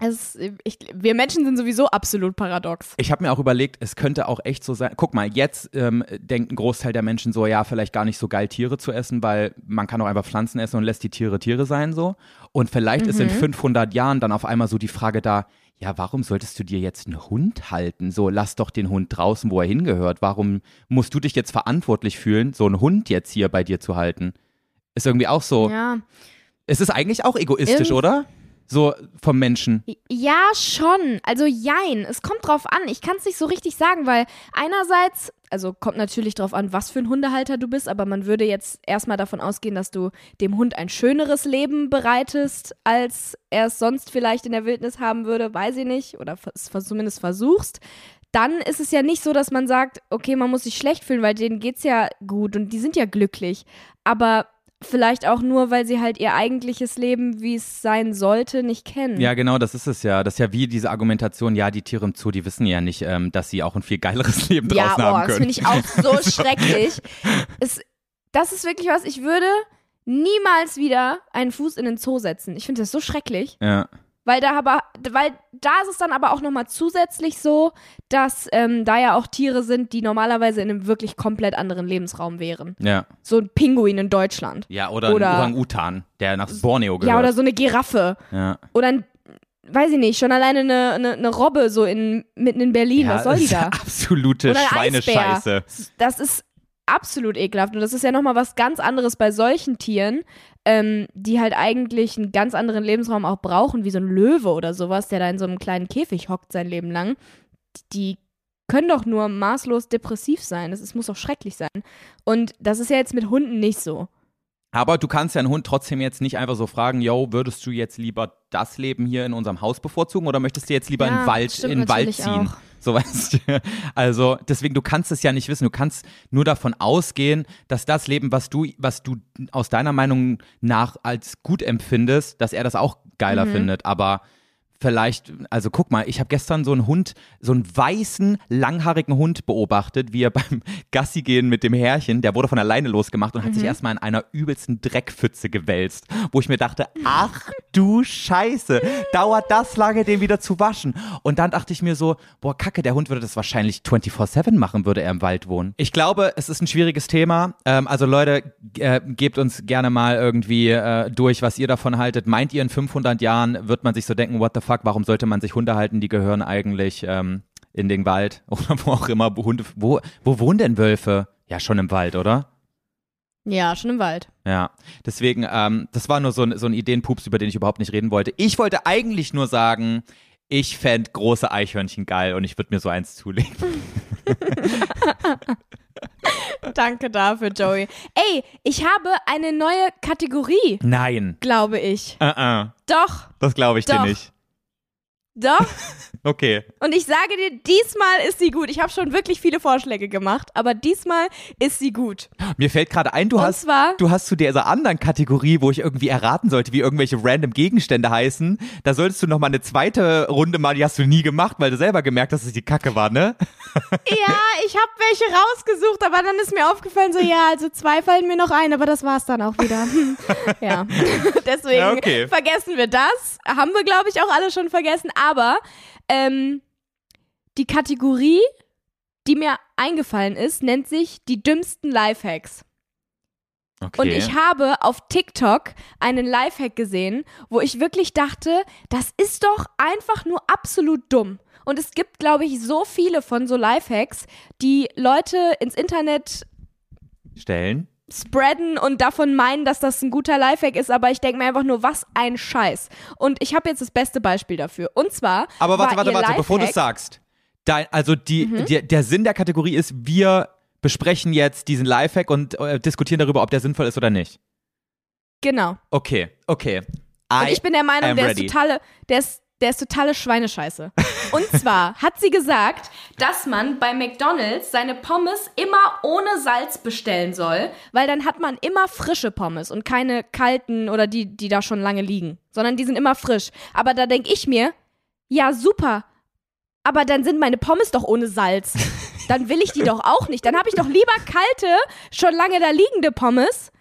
Es ist, ich, wir Menschen sind sowieso absolut paradox. Ich habe mir auch überlegt, es könnte auch echt so sein. Guck mal, jetzt ähm, denkt ein Großteil der Menschen so, ja, vielleicht gar nicht so geil Tiere zu essen, weil man kann auch einfach Pflanzen essen und lässt die Tiere Tiere sein so. Und vielleicht ist in 500 Jahren dann auf einmal so die Frage da, ja, warum solltest du dir jetzt einen Hund halten? So, lass doch den Hund draußen, wo er hingehört. Warum musst du dich jetzt verantwortlich fühlen, so einen Hund jetzt hier bei dir zu halten? Ist irgendwie auch so. Ja. Es ist eigentlich auch egoistisch, Irgend- oder? So vom Menschen. Ja, schon. Also jein. Es kommt drauf an. Ich kann es nicht so richtig sagen, weil einerseits, also kommt natürlich drauf an, was für ein Hundehalter du bist, aber man würde jetzt erstmal davon ausgehen, dass du dem Hund ein schöneres Leben bereitest, als er es sonst vielleicht in der Wildnis haben würde, weiß ich nicht, oder es zumindest versuchst. Dann ist es ja nicht so, dass man sagt, okay, man muss sich schlecht fühlen, weil denen geht's ja gut und die sind ja glücklich. Aber vielleicht auch nur, weil sie halt ihr eigentliches Leben, wie es sein sollte, nicht kennen. Ja, genau, das ist es ja. Das ist ja wie diese Argumentation, ja, die Tiere im Zoo, die wissen ja nicht, ähm, dass sie auch ein viel geileres Leben Ja, draußen oh, haben das können. finde ich auch so schrecklich. Es, das ist wirklich was, ich würde niemals wieder einen Fuß in den Zoo setzen. Ich finde das so schrecklich, ja. Weil da aber, weil da ist es dann aber auch nochmal zusätzlich so, dass ähm, da ja auch Tiere sind, die normalerweise in einem wirklich komplett anderen Lebensraum wären. Ja. So ein Pinguin in Deutschland. Ja, oder, Oder- ein Orang-Utan, der nach Borneo gehört. Ja, oder so eine Giraffe. Ja. Oder ein, weiß ich nicht, schon alleine eine, eine, eine Robbe so in, mitten in Berlin. ja, was soll die da? Absolute Schweinescheiße. Das ist absolut ekelhaft. Und das ist ja nochmal was ganz anderes bei solchen Tieren, ähm, die halt eigentlich einen ganz anderen Lebensraum auch brauchen, wie so ein Löwe oder sowas, der da in so einem kleinen Käfig hockt sein Leben lang. Die können doch nur maßlos depressiv sein. Das ist, muss doch schrecklich sein. Und das ist ja jetzt mit Hunden nicht so. Aber du kannst ja einen Hund trotzdem jetzt nicht einfach so fragen, yo, würdest du jetzt lieber das Leben hier in unserem Haus bevorzugen oder möchtest du jetzt lieber in Ja, den Wald, in den Wald natürlich ziehen? auch. So weißt du. Also deswegen, du kannst es ja nicht wissen. Du kannst nur davon ausgehen, dass das Leben, was du, was du aus deiner Meinung nach als gut empfindest, dass er das auch geiler Mhm. findet. Aber vielleicht, also guck mal, ich habe gestern so einen Hund, so einen weißen, langhaarigen Hund beobachtet, wie er beim Gassi gehen mit dem Härchen, der wurde von alleine losgemacht und hat sich erstmal in einer übelsten Dreckpfütze gewälzt, wo ich mir dachte, ach du Scheiße, dauert das lange, den wieder zu waschen? Und dann dachte ich mir so, boah, kacke, der Hund würde das wahrscheinlich 24-7 machen, würde er im Wald wohnen. Ich glaube, es ist ein schwieriges Thema. Ähm, also Leute, äh, gebt uns gerne mal irgendwie äh, durch, was ihr davon haltet. Meint ihr, in 500 Jahren wird man sich so denken, what the fuck, warum sollte man sich Hunde halten? Die gehören eigentlich ähm, in den Wald oder wo auch immer. Hunde, wo, wo wohnen denn Wölfe? Ja, schon im Wald, oder? Ja, schon im Wald. Ja, deswegen, ähm, das war nur so ein, so ein Ideenpups, über den ich überhaupt nicht reden wollte. Ich wollte eigentlich nur sagen, ich fände große Eichhörnchen geil und ich würde mir so eins zulegen. Danke dafür, Joey. Ey, ich habe eine neue Kategorie, Nein. glaube ich. Uh -uh. Doch, Das glaube ich dir Doch. nicht. Doch. Okay. Und ich sage dir, diesmal ist sie gut. Ich habe schon wirklich viele Vorschläge gemacht, aber diesmal ist sie gut. Mir fällt gerade ein, du Und hast, zwar- du hast zu dieser anderen Kategorie, wo ich irgendwie erraten sollte, wie irgendwelche random Gegenstände heißen, da solltest du noch mal eine zweite Runde machen, die hast du nie gemacht, weil du selber gemerkt hast, dass es die Kacke war, ne? Ja, ich habe welche rausgesucht, aber dann ist mir aufgefallen, so ja, also zwei fallen mir noch ein, aber das war's dann auch wieder. Ja, deswegen Ja, okay. vergessen wir das. Haben wir, glaube ich, auch alle schon vergessen. Aber ähm, die Kategorie, die mir eingefallen ist, nennt sich die dümmsten Lifehacks. Okay. Und ich habe auf TikTok einen Lifehack gesehen, wo ich wirklich dachte, das ist doch einfach nur absolut dumm. Und es gibt, glaube ich, so viele von so Lifehacks, die Leute ins Internet Stellen. Spreaden und davon meinen, dass das ein guter Lifehack ist, aber ich denke mir einfach nur, was ein Scheiß. Und ich habe jetzt das beste Beispiel dafür. Und zwar. Aber warte, war warte, warte, bevor du Lifehack- es sagst. Dein, also die, Mhm. der, der Sinn der Kategorie ist, wir besprechen jetzt diesen Lifehack und äh, diskutieren darüber, ob der sinnvoll ist oder nicht. Genau. Okay, okay. Und ich bin der Meinung, der ready. ist totale, der ist, der ist totale Schweinescheiße. Und zwar hat sie gesagt, dass man bei McDonalds seine Pommes immer ohne Salz bestellen soll, weil dann hat man immer frische Pommes und keine kalten oder die, die da schon lange liegen, sondern die sind immer frisch. Aber da denke ich mir, ja super, aber dann sind meine Pommes doch ohne Salz. Dann will ich die doch auch nicht. Dann habe ich doch lieber kalte, schon lange da liegende Pommes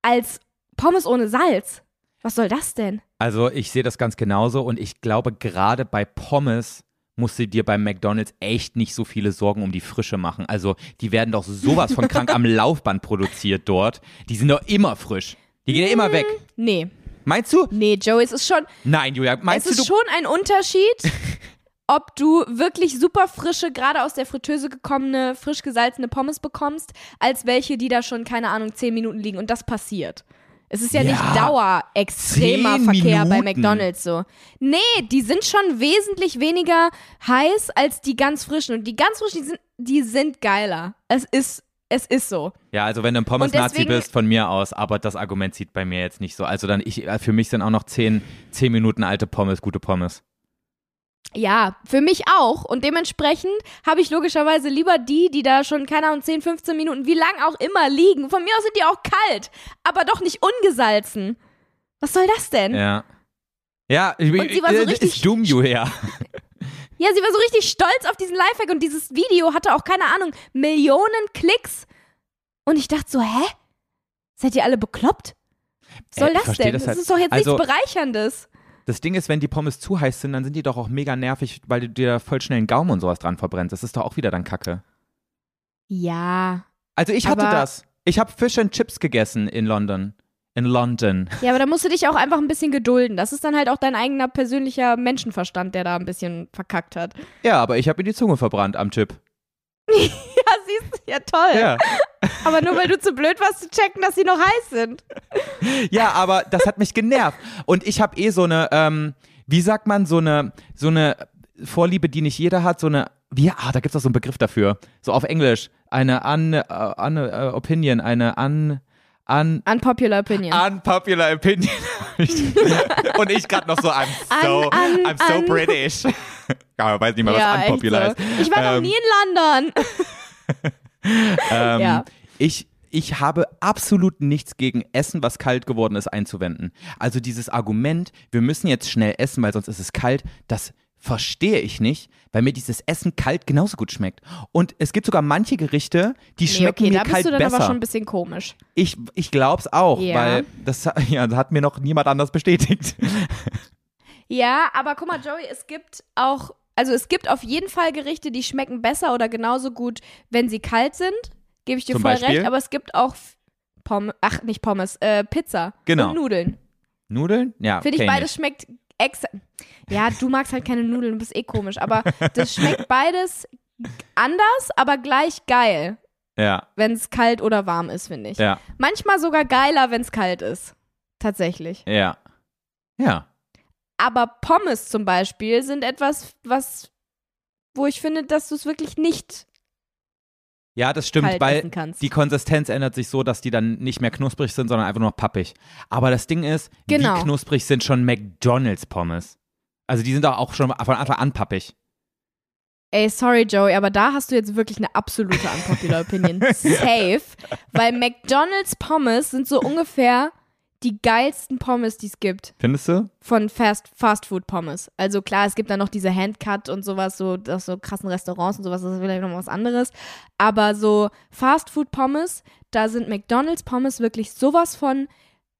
als Pommes ohne Salz. Was soll das denn? Also ich sehe das ganz genauso und ich glaube, gerade bei Pommes musst du dir beim McDonalds echt nicht so viele Sorgen um die Frische machen. Also die werden doch sowas von krank am Laufband produziert dort. Die sind doch immer frisch. Die gehen ja immer weg. Nee. Meinst du? Nee, Joey, es ist schon, Nein, Julia, meinst es du, ist du schon ein Unterschied, ob du wirklich super frische, gerade aus der Fritteuse gekommene, frisch gesalzene Pommes bekommst, als welche, die da schon, keine Ahnung, zehn Minuten liegen. Und das passiert. Es ist ja, Ja, nicht Dauer extremer Verkehr bei Minuten. McDonalds so. Nee, die sind schon wesentlich weniger heiß als die ganz frischen. Und die ganz frischen, die sind, die sind geiler. Es ist, es ist so. Ja, also wenn du ein Pommes-Nazi bist, von mir aus, aber das Argument zieht bei mir jetzt nicht so. Also dann, ich, für mich sind auch noch zehn, zehn Minuten alte Pommes gute Pommes. Ja, für mich auch. Und dementsprechend habe ich logischerweise lieber die, die da schon, keine Ahnung, 10, 15 Minuten, wie lang auch immer liegen. Von mir aus sind die auch kalt, aber doch nicht ungesalzen. Was soll das denn? Ja, Ja. Ja, ich, Und sie war so äh, richtig- ist dumm, Julia. sie war so richtig stolz auf diesen Lifehack und dieses Video hatte auch, keine Ahnung, Millionen Klicks. Und ich dachte so, hä? Seid ihr alle bekloppt? Was soll Äh, das denn? das Das, halt- ist doch jetzt also- nichts Bereicherndes. Das Ding ist, wenn die Pommes zu heiß sind, dann sind die doch auch mega nervig, weil du dir voll schnell einen Gaumen und sowas dran verbrennst. Das ist doch auch wieder dann Kacke. Ja. Also ich hatte das. Ich habe Fish and Chips gegessen in London. In London. Ja, aber da musst du dich auch einfach ein bisschen gedulden. Das ist dann halt auch dein eigener persönlicher Menschenverstand, der da ein bisschen verkackt hat. Ja, aber ich habe mir die Zunge verbrannt am Chip. Ja, siehst ja toll. Ja. Aber nur weil du zu blöd warst zu checken, dass sie noch heiß sind. Ja, aber das hat mich genervt. Und ich habe eh so eine, ähm, wie sagt man, so eine, so eine Vorliebe, die nicht jeder hat, so eine, wie, ah, da gibt's doch so einen Begriff dafür. So auf Englisch. Eine un, uh, un, uh, Opinion, eine un, un, Unpopular Opinion. unpopular Opinion. Und ich gerade noch so, I'm so, Un- un- I'm so British. Ja, weiß nicht mal, was ja, unpopular echt ist. so. Ich war noch Ähm, nie in London. Ähm, Ja. Ich, ich habe absolut nichts gegen Essen, was kalt geworden ist, einzuwenden. Also dieses Argument, wir müssen jetzt schnell essen, weil sonst ist es kalt, das verstehe ich nicht, weil mir dieses Essen kalt genauso gut schmeckt. Und es gibt sogar manche Gerichte, die Nee, schmecken okay, mir da bist kalt du dann besser. aber schon ein bisschen komisch. Ich, ich glaube es auch, Ja. weil das, ja, das hat mir noch niemand anders bestätigt. Ja, aber guck mal, Joey, es gibt auch, also es gibt auf jeden Fall Gerichte, die schmecken besser oder genauso gut, wenn sie kalt sind. Gebe ich dir Zum voll Beispiel? recht. Aber es gibt auch Pommes, ach, nicht Pommes, äh, Pizza Genau. und Nudeln. Nudeln? Ja, Finde ich, beides schmeckt extra. Ja, du magst halt keine Nudeln, du bist eh komisch. Aber das schmeckt beides anders, aber gleich geil, Ja, wenn es kalt oder warm ist, finde ich. ja, Manchmal sogar geiler, wenn es kalt ist. Tatsächlich. ja. Ja. Aber Pommes zum Beispiel sind etwas, was, wo ich finde, dass du es wirklich nicht Ja, das stimmt, weil die Konsistenz ändert sich so, dass die dann nicht mehr knusprig sind, sondern einfach nur noch pappig. Aber das Ding ist, Genau. wie knusprig sind schon McDonalds Pommes? Also die sind auch schon von Anfang an pappig. Ey, sorry, Joey, aber da hast du jetzt wirklich eine absolute unpopular Opinion. Safe. Weil McDonalds Pommes sind so ungefähr die geilsten Pommes, die es gibt. Findest du? Von Fast, Fast Food Pommes. Also klar, es gibt dann noch diese Handcut und sowas, so aus so krassen Restaurants und sowas, das ist vielleicht noch was anderes. Aber so Fast Food Pommes, da sind McDonalds Pommes wirklich sowas von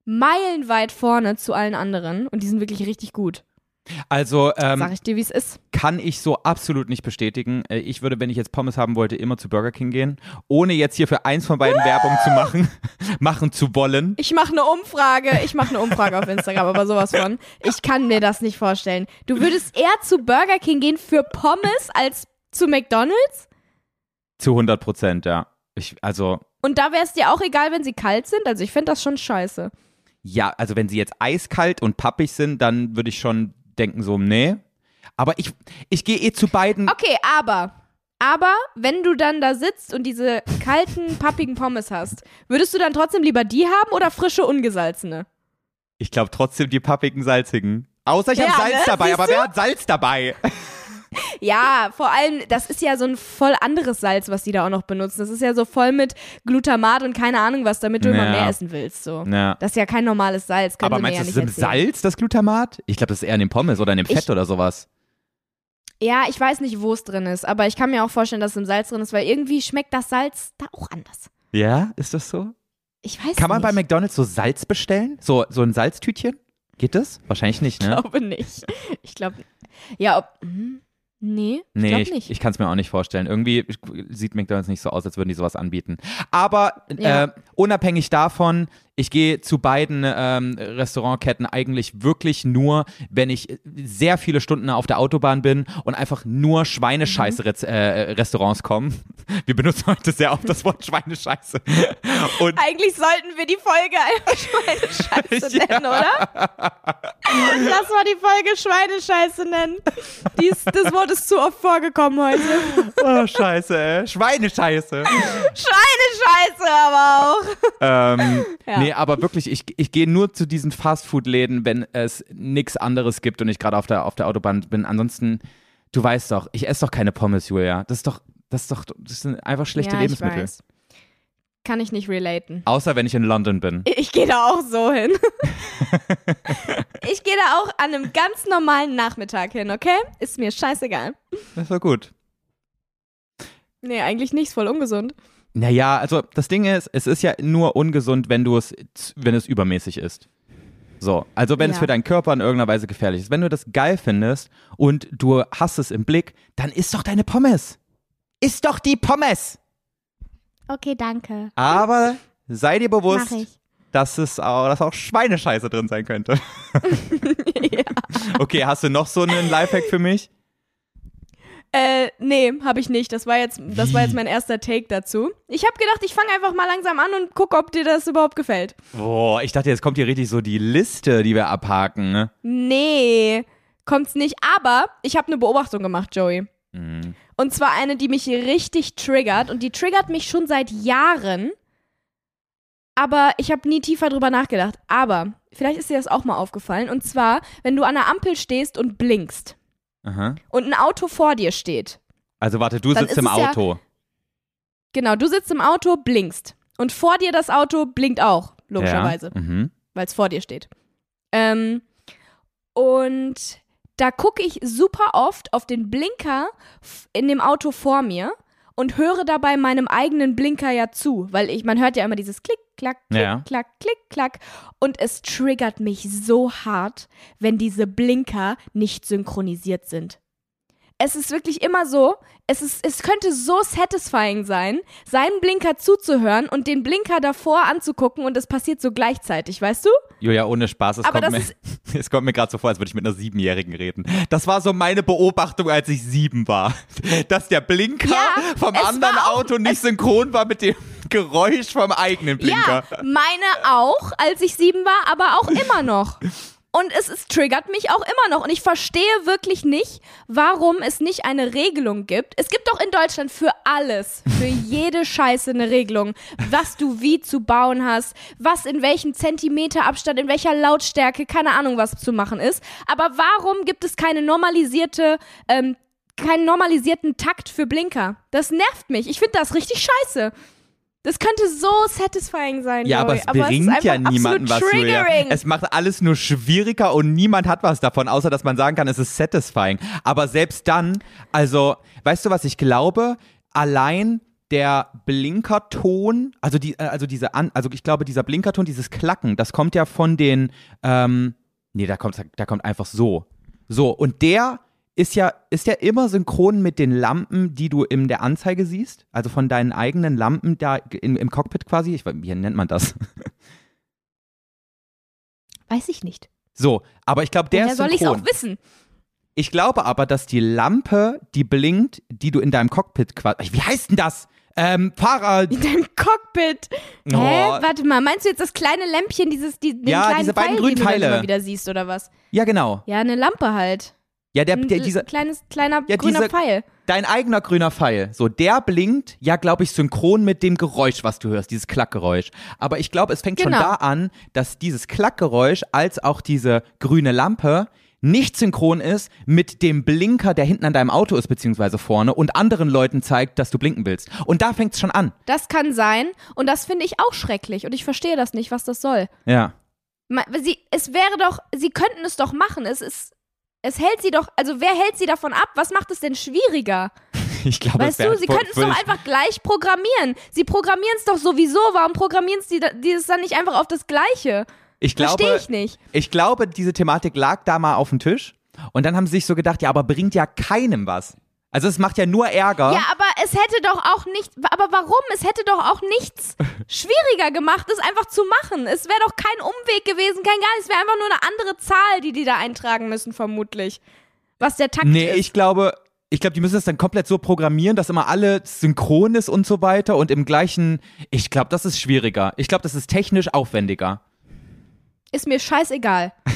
meilenweit vorne zu allen anderen und die sind wirklich richtig gut. Also Sag ähm, ich dir, wie es ist. kann ich so absolut nicht bestätigen. Äh, Ich würde, wenn ich jetzt Pommes haben wollte, immer zu Burger King gehen, ohne jetzt hier für eins von beiden Werbung zu machen, machen zu wollen. Ich mache eine Umfrage. Ich mache eine Umfrage auf Instagram, aber sowas von. Ich kann mir das nicht vorstellen. Du würdest eher zu Burger King gehen für Pommes als zu McDonald's? Zu 100 Prozent, ja. Ich, also, Und da wäre es dir auch egal, wenn sie kalt sind? Also ich finde das schon scheiße. ja, also wenn sie jetzt eiskalt und pappig sind, dann würde ich schon denken so, nee. Aber ich, ich gehe eh zu beiden. Okay, aber. Aber wenn du dann da sitzt und diese kalten, pappigen Pommes hast, würdest du dann trotzdem lieber die haben oder frische, ungesalzene? Ich glaube trotzdem die pappigen, salzigen. Außer ich Ja, habe Salz ne? dabei, Siehst aber du? wer hat Salz dabei? Ja, vor allem, das ist ja so ein voll anderes Salz, was die da auch noch benutzen. Das ist ja so voll mit Glutamat und keine Ahnung was, damit du immer Ja. mehr essen willst. So. Ja. Das ist ja kein normales Salz. Aber meinst ja du, das nicht ist im. Salz, das Glutamat? Ich glaube, das ist eher in dem Pommes oder in dem Ich- Fett oder sowas. Ja, ich weiß nicht, wo es drin ist, aber ich kann mir auch vorstellen, dass es im Salz drin ist, weil irgendwie schmeckt das Salz da auch anders. Ja, ist das so? Ich weiß Kann man nicht. bei McDonalds so Salz bestellen? So, so ein Salztütchen? Geht das? Wahrscheinlich nicht, Ich ne? glaube nicht. Ich glaube. Ja, ob. Hm, nee, ich Nee, ich, nicht. ich kann es mir auch nicht vorstellen. Irgendwie sieht McDonalds nicht so aus, als würden die sowas anbieten. Aber Ja. äh, unabhängig davon, ich gehe zu beiden ähm, Restaurantketten eigentlich wirklich nur, wenn ich sehr viele Stunden auf der Autobahn bin und einfach nur Schweinescheiße-Restaurants kommen. Wir benutzen heute sehr oft das Wort Schweinescheiße. Und Eigentlich sollten wir die Folge einfach Schweinescheiße Ja. nennen, oder? Lass mal die Folge Schweinescheiße nennen. Dies, das Wort ist zu oft vorgekommen heute. oh, Scheiße, ey. Schweinescheiße. Schweinescheiße aber auch. ähm, Ja. Nee, aber wirklich, ich, ich gehe nur zu diesen Fastfood-Läden, wenn es nichts anderes gibt und ich gerade auf der, auf der Autobahn bin. Ansonsten, du weißt doch, ich esse doch keine Pommes, Julia. Das ist doch, das ist doch, das sind einfach schlechte ja, Lebensmittel. Ich weiß. Kann ich nicht relaten. Außer wenn ich in London bin. Ich gehe da auch so hin. ich gehe da auch an einem ganz normalen Nachmittag hin, okay? Ist mir scheißegal. Das war gut. Nee, eigentlich nicht, ist voll ungesund. Naja, also das Ding ist, es ist ja nur ungesund, wenn du es, wenn es übermäßig ist. So, also wenn es Ja. für deinen Körper in irgendeiner Weise gefährlich ist. Wenn du das geil findest und du hast es im Blick, dann isst doch deine Pommes. Isst doch die Pommes. Okay, danke. Aber sei dir bewusst, dass es auch, dass auch Schweinescheiße drin sein könnte. ja. Okay, hast du noch so einen Lifehack für mich? Äh, nee, habe ich nicht. Das war jetzt, das war jetzt mein erster Take dazu. Ich habe gedacht, ich fange einfach mal langsam an und gucke, ob dir das überhaupt gefällt. Boah, ich dachte, jetzt kommt hier richtig so die Liste, die wir abhaken. Ne? Nee, kommt's nicht. Aber ich habe eine Beobachtung gemacht, Joey. Mhm. Und zwar eine, die mich richtig triggert. Und die triggert mich schon seit Jahren. Aber ich habe nie tiefer drüber nachgedacht. Aber vielleicht ist dir das auch mal aufgefallen. Und zwar, wenn du an der Ampel stehst und blinkst Aha. und ein Auto vor dir steht. Also warte, du Dann sitzt ist im es ja- Auto. Genau, du sitzt im Auto, blinkst. Und vor dir das Auto blinkt auch, logischerweise, Ja. Mhm. weil es vor dir steht. Ähm, und da gucke ich super oft auf den Blinker f- in dem Auto vor mir und höre dabei meinem eigenen Blinker ja zu, weil ich, man hört ja immer dieses Klick, Klack, Klick, Ja. Klack, Klick, Klack. Und es triggert mich so hart, wenn diese Blinker nicht synchronisiert sind. Es ist wirklich immer so, es, ist, es könnte so satisfying sein, seinen Blinker zuzuhören und den Blinker davor anzugucken und es passiert so gleichzeitig, weißt du? Julia, ohne Spaß, es Aber kommt mir, es kommt mir gerade so vor, als würde ich mit einer Siebenjährigen reden. Das war so meine Beobachtung, als ich sieben war. Dass der Blinker Ja, vom anderen auch- Auto nicht synchron war mit dem Geräusch vom eigenen Blinker. Ja, meine auch, als ich sieben war, aber auch immer noch. Und es, es triggert mich auch immer noch. Und ich verstehe wirklich nicht, warum es nicht eine Regelung gibt. Es gibt doch in Deutschland für alles, für jede Scheiße eine Regelung, was du wie zu bauen hast, was in welchem Zentimeterabstand, in welcher Lautstärke, keine Ahnung, was zu machen ist. Aber warum gibt es keine normalisierte, ähm, keinen normalisierten Takt für Blinker? Das nervt mich. Ich finde das richtig scheiße. Das könnte so satisfying sein. Ja, aber es bringt ist ja niemanden was, Julia. Es macht alles nur schwieriger und niemand hat was davon, außer dass man sagen kann, es ist satisfying. Aber selbst dann, also, weißt du, was ich glaube? Allein der Blinkerton, also die, äh, also diese, also ich glaube, dieser Blinkerton, dieses Klacken, das kommt ja von den, ähm, nee, da kommt, da kommt einfach so. So, und der ist ja, ist ja immer synchron mit den Lampen, die du in der Anzeige siehst. Also von deinen eigenen Lampen da in, im Cockpit quasi. Ich, wie nennt man das? Weiß ich nicht. So, aber ich glaube, der Woher ist soll ich es auch synchron. wissen? Ich glaube aber, dass die Lampe, die blinkt, die du in deinem Cockpit quasi. Wie heißt denn das? Ähm, Fahrer. In deinem Cockpit. Hä? Oh. Warte mal, meinst du jetzt das kleine Lämpchen, dieses, die, den Ja, kleinen diese beiden Pfeil, grünen den du immer wieder siehst oder was? Ja, genau. Ja, eine Lampe halt. Ja, der, der, dieser, kleines, kleiner Ja, grüner diese- Pfeil. dein eigener grüner Pfeil. So, der blinkt, ja, glaube ich, synchron mit dem Geräusch, was du hörst, dieses Klackgeräusch. Aber ich glaube, es fängt schon Genau. da an, dass dieses Klackgeräusch als auch diese grüne Lampe nicht synchron ist mit dem Blinker, der hinten an deinem Auto ist, beziehungsweise vorne und anderen Leuten zeigt, dass du blinken willst. Und da fängt es schon an. Das kann sein. Und das finde ich auch schrecklich. Und ich verstehe das nicht, was das soll. Ja. Sie, es wäre doch, sie könnten es doch machen. Es ist, es hält sie doch, also wer hält sie davon ab? Was macht es denn schwieriger? Ich glaube, Weißt du, sie könnten es doch einfach gleich programmieren. Sie programmieren es doch sowieso. Warum programmieren sie da- die es dann nicht einfach auf das Gleiche? Ich glaube, Verstehe ich nicht. ich glaube, diese Thematik lag da mal auf dem Tisch und dann haben sie sich so gedacht, ja, aber bringt ja keinem was. Also es macht ja nur Ärger. Ja, aber es hätte doch auch nicht, aber warum? Es hätte doch auch nichts schwieriger gemacht, es einfach zu machen. Es wäre doch kein Umweg gewesen, kein gar nichts. Es wäre einfach nur eine andere Zahl, die die da eintragen müssen, vermutlich. Was der Takt nee, ist. ich glaube, ich glaube, die müssen das dann komplett so programmieren, dass immer alle synchron ist und so weiter und im gleichen. Ich glaube, das ist schwieriger. Ich glaube, das ist technisch aufwendiger. Ist mir scheißegal.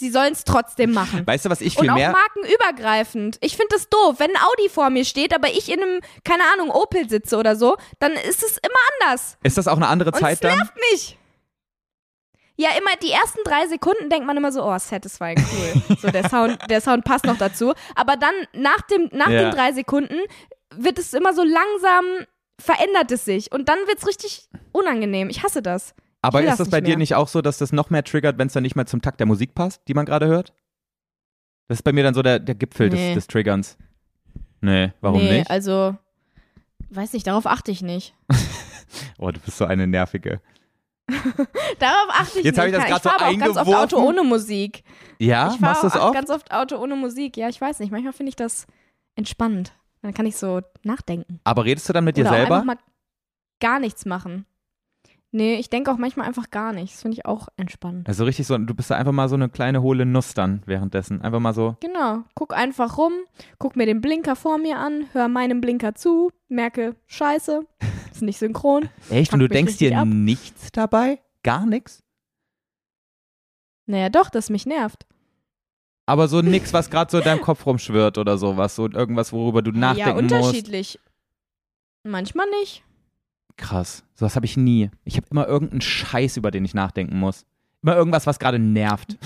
Sie sollen es trotzdem machen. Weißt du, was ich Und viel auch mehr. markenübergreifend. Ich finde das doof. Wenn ein Audi vor mir steht, aber ich in einem, keine Ahnung, Opel sitze oder so, dann ist es immer anders. Ist das auch eine andere Und Zeit es dann? nervt mich. Ja, immer die ersten drei Sekunden denkt man immer so, oh, satisfying, cool. So, der Sound, der Sound passt noch dazu. Aber dann nach, dem, nach Ja. den drei Sekunden wird es immer so langsam, verändert es sich. Und dann wird es richtig unangenehm. Ich hasse das. Aber ist das das bei dir mehr. nicht auch so, dass das noch mehr triggert, wenn es dann nicht mehr zum Takt der Musik passt, die man gerade hört? Das ist bei mir dann so der, der Gipfel Nee. des, des Triggerns. Nee, warum nee, nicht? also, weiß nicht, darauf achte ich nicht. Oh, du bist so eine nervige. Darauf achte ich Jetzt nicht. ich das ich grad so fahre aber auch ganz oft eingeworfen. Auto ohne Musik. Ja, ich machst du fahre das auch ganz oft Auto ohne Musik. Ja, ich weiß nicht. Manchmal finde ich das entspannend. Dann kann ich so nachdenken. Aber redest du dann mit dir Oder auch selber? einfach mal gar nichts machen. Nee, ich denke auch manchmal einfach gar nicht. Das finde ich auch entspannend. Also richtig so, du bist da einfach mal so eine kleine hohle Nuss dann währenddessen. Einfach mal so. Genau. Guck einfach rum, guck mir den Blinker vor mir an, hör meinem Blinker zu, merke, scheiße, ist nicht synchron. Echt? Und du denkst dir ab. nichts dabei? Gar nichts? Naja, doch, das mich nervt. Aber so nix, was gerade so in deinem Kopf rumschwirrt oder sowas. So irgendwas, worüber du ja, nachdenken musst. unterschiedlich. Manchmal nicht. Krass. Sowas habe ich nie. Ich habe immer irgendeinen Scheiß, über den ich nachdenken muss. Immer irgendwas, was gerade nervt.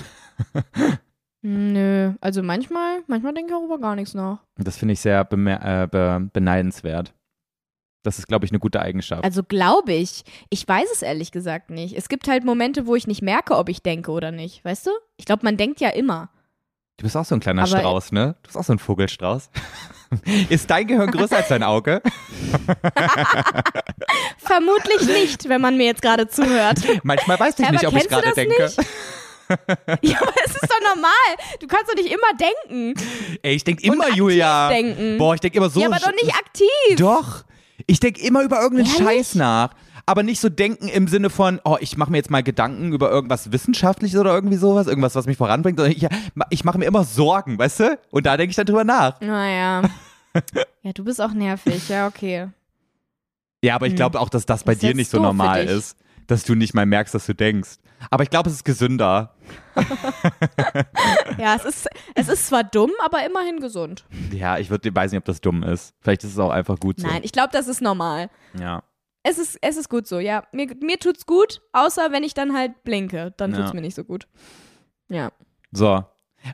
Nö, also manchmal, manchmal denke ich auch über gar nichts nach. Das finde ich sehr äh, be beneidenswert. Das ist, glaube ich, eine gute Eigenschaft. Also glaube ich. Ich weiß es ehrlich gesagt nicht. Es gibt halt Momente, wo ich nicht merke, ob ich denke oder nicht. Weißt du? Ich glaube, man denkt ja immer. Du bist auch so ein kleiner Aber- Strauß, ne? Du bist auch so ein Vogelstrauß. ist dein Gehirn größer als dein Auge? Vermutlich nicht, wenn man mir jetzt gerade zuhört. Manchmal weiß ich Ja, nicht, aber ob ich gerade denke. nicht? Ja, aber es ist doch normal. Du kannst doch nicht immer denken. Ey, ich denke immer, Julia. denken. Boah, ich denke immer so. ja, aber doch nicht aktiv. Doch. Ich denke immer über irgendeinen Ehrlich? Scheiß nach. Aber nicht so denken im Sinne von, oh, ich mache mir jetzt mal Gedanken über irgendwas Wissenschaftliches oder irgendwie sowas, irgendwas, was mich voranbringt. Sondern ich, ich mache mir immer Sorgen, weißt du? Und da denke ich dann drüber nach. Naja. Ja, du bist auch nervig. Ja, okay. Ja, aber ich glaube auch, dass das bei Hm. Ist dir nicht so normal ist, dass du nicht mal merkst, dass du denkst. Aber ich glaube, es ist gesünder. Ja, es ist, es ist zwar dumm, aber immerhin gesund. Ja, ich würd, weiß nicht, ob das dumm ist. Vielleicht ist es auch einfach gut so. Nein, ich glaube, das ist normal. Ja. Es ist, es ist gut so, ja. Mir, mir tut's gut, außer wenn ich dann halt blinke. Dann Ja. tut's mir nicht so gut. Ja. So.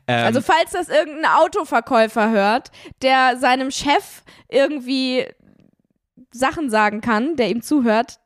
Ähm, Also, falls das irgendein Autoverkäufer hört, der seinem Chef irgendwie Sachen sagen kann, der ihm zuhört,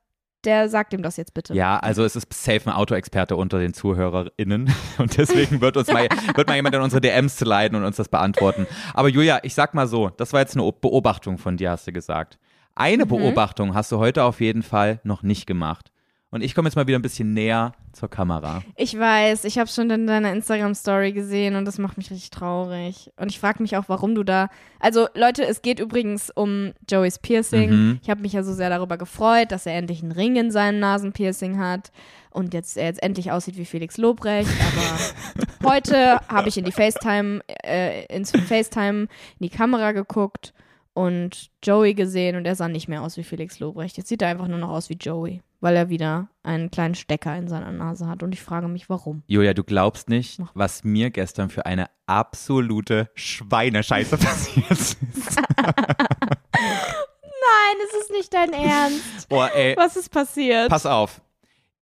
der sagt ihm das jetzt bitte. Ja, also es ist safe ein Autoexperte unter den ZuhörerInnen und deswegen wird uns mal, wird mal jemand in unsere DMs zu leiten und uns das beantworten. Aber Julia, ich sag mal so, das war jetzt eine Beobachtung von dir, hast du gesagt. Eine Beobachtung hast du heute auf jeden Fall noch nicht gemacht. Und ich komme jetzt mal wieder ein bisschen näher zur Kamera. Ich weiß, ich habe schon in deiner Instagram-Story gesehen und das macht mich richtig traurig. Und ich frage mich auch, warum du da. Also, Leute, es geht übrigens um Joeys Piercing. Mhm. Ich habe mich ja so sehr darüber gefreut, dass er endlich einen Ring in seinem Nasenpiercing hat und jetzt er jetzt endlich aussieht wie Felix Lobrecht. Aber heute habe ich in die FaceTime, äh, ins FaceTime in die Kamera geguckt und Joey gesehen und er sah nicht mehr aus wie Felix Lobrecht. Jetzt sieht er einfach nur noch aus wie Joey, weil er wieder einen kleinen Stecker in seiner Nase hat und ich frage mich, warum. Julia, du glaubst nicht, Mach. was mir gestern für eine absolute Schweinescheiße passiert ist. Nein, es ist nicht dein Ernst. Boah, ey. Was ist passiert? Pass auf.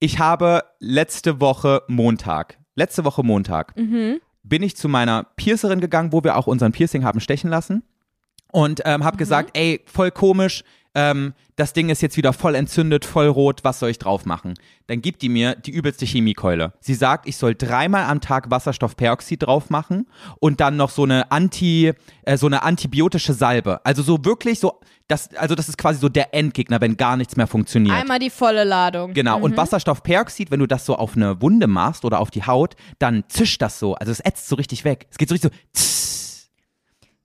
Ich habe letzte Woche Montag, letzte Woche Montag, Mhm. bin ich zu meiner Piercerin gegangen, wo wir auch unseren Piercing haben stechen lassen. Und ähm, Mhm. habe gesagt, ey, voll komisch, ähm, das Ding ist jetzt wieder voll entzündet, voll rot, was soll ich drauf machen? Dann gibt die mir die übelste Chemiekeule. Sie sagt, ich soll dreimal am Tag Wasserstoffperoxid drauf machen und dann noch so eine Anti, äh, so eine antibiotische Salbe. Also so wirklich so, das, also das ist quasi so der Endgegner, wenn gar nichts mehr funktioniert. Einmal die volle Ladung. Genau, und Wasserstoffperoxid, wenn du das so auf eine Wunde machst oder auf die Haut, dann zischt das so. Also es ätzt so richtig weg. Es geht so richtig so. tss.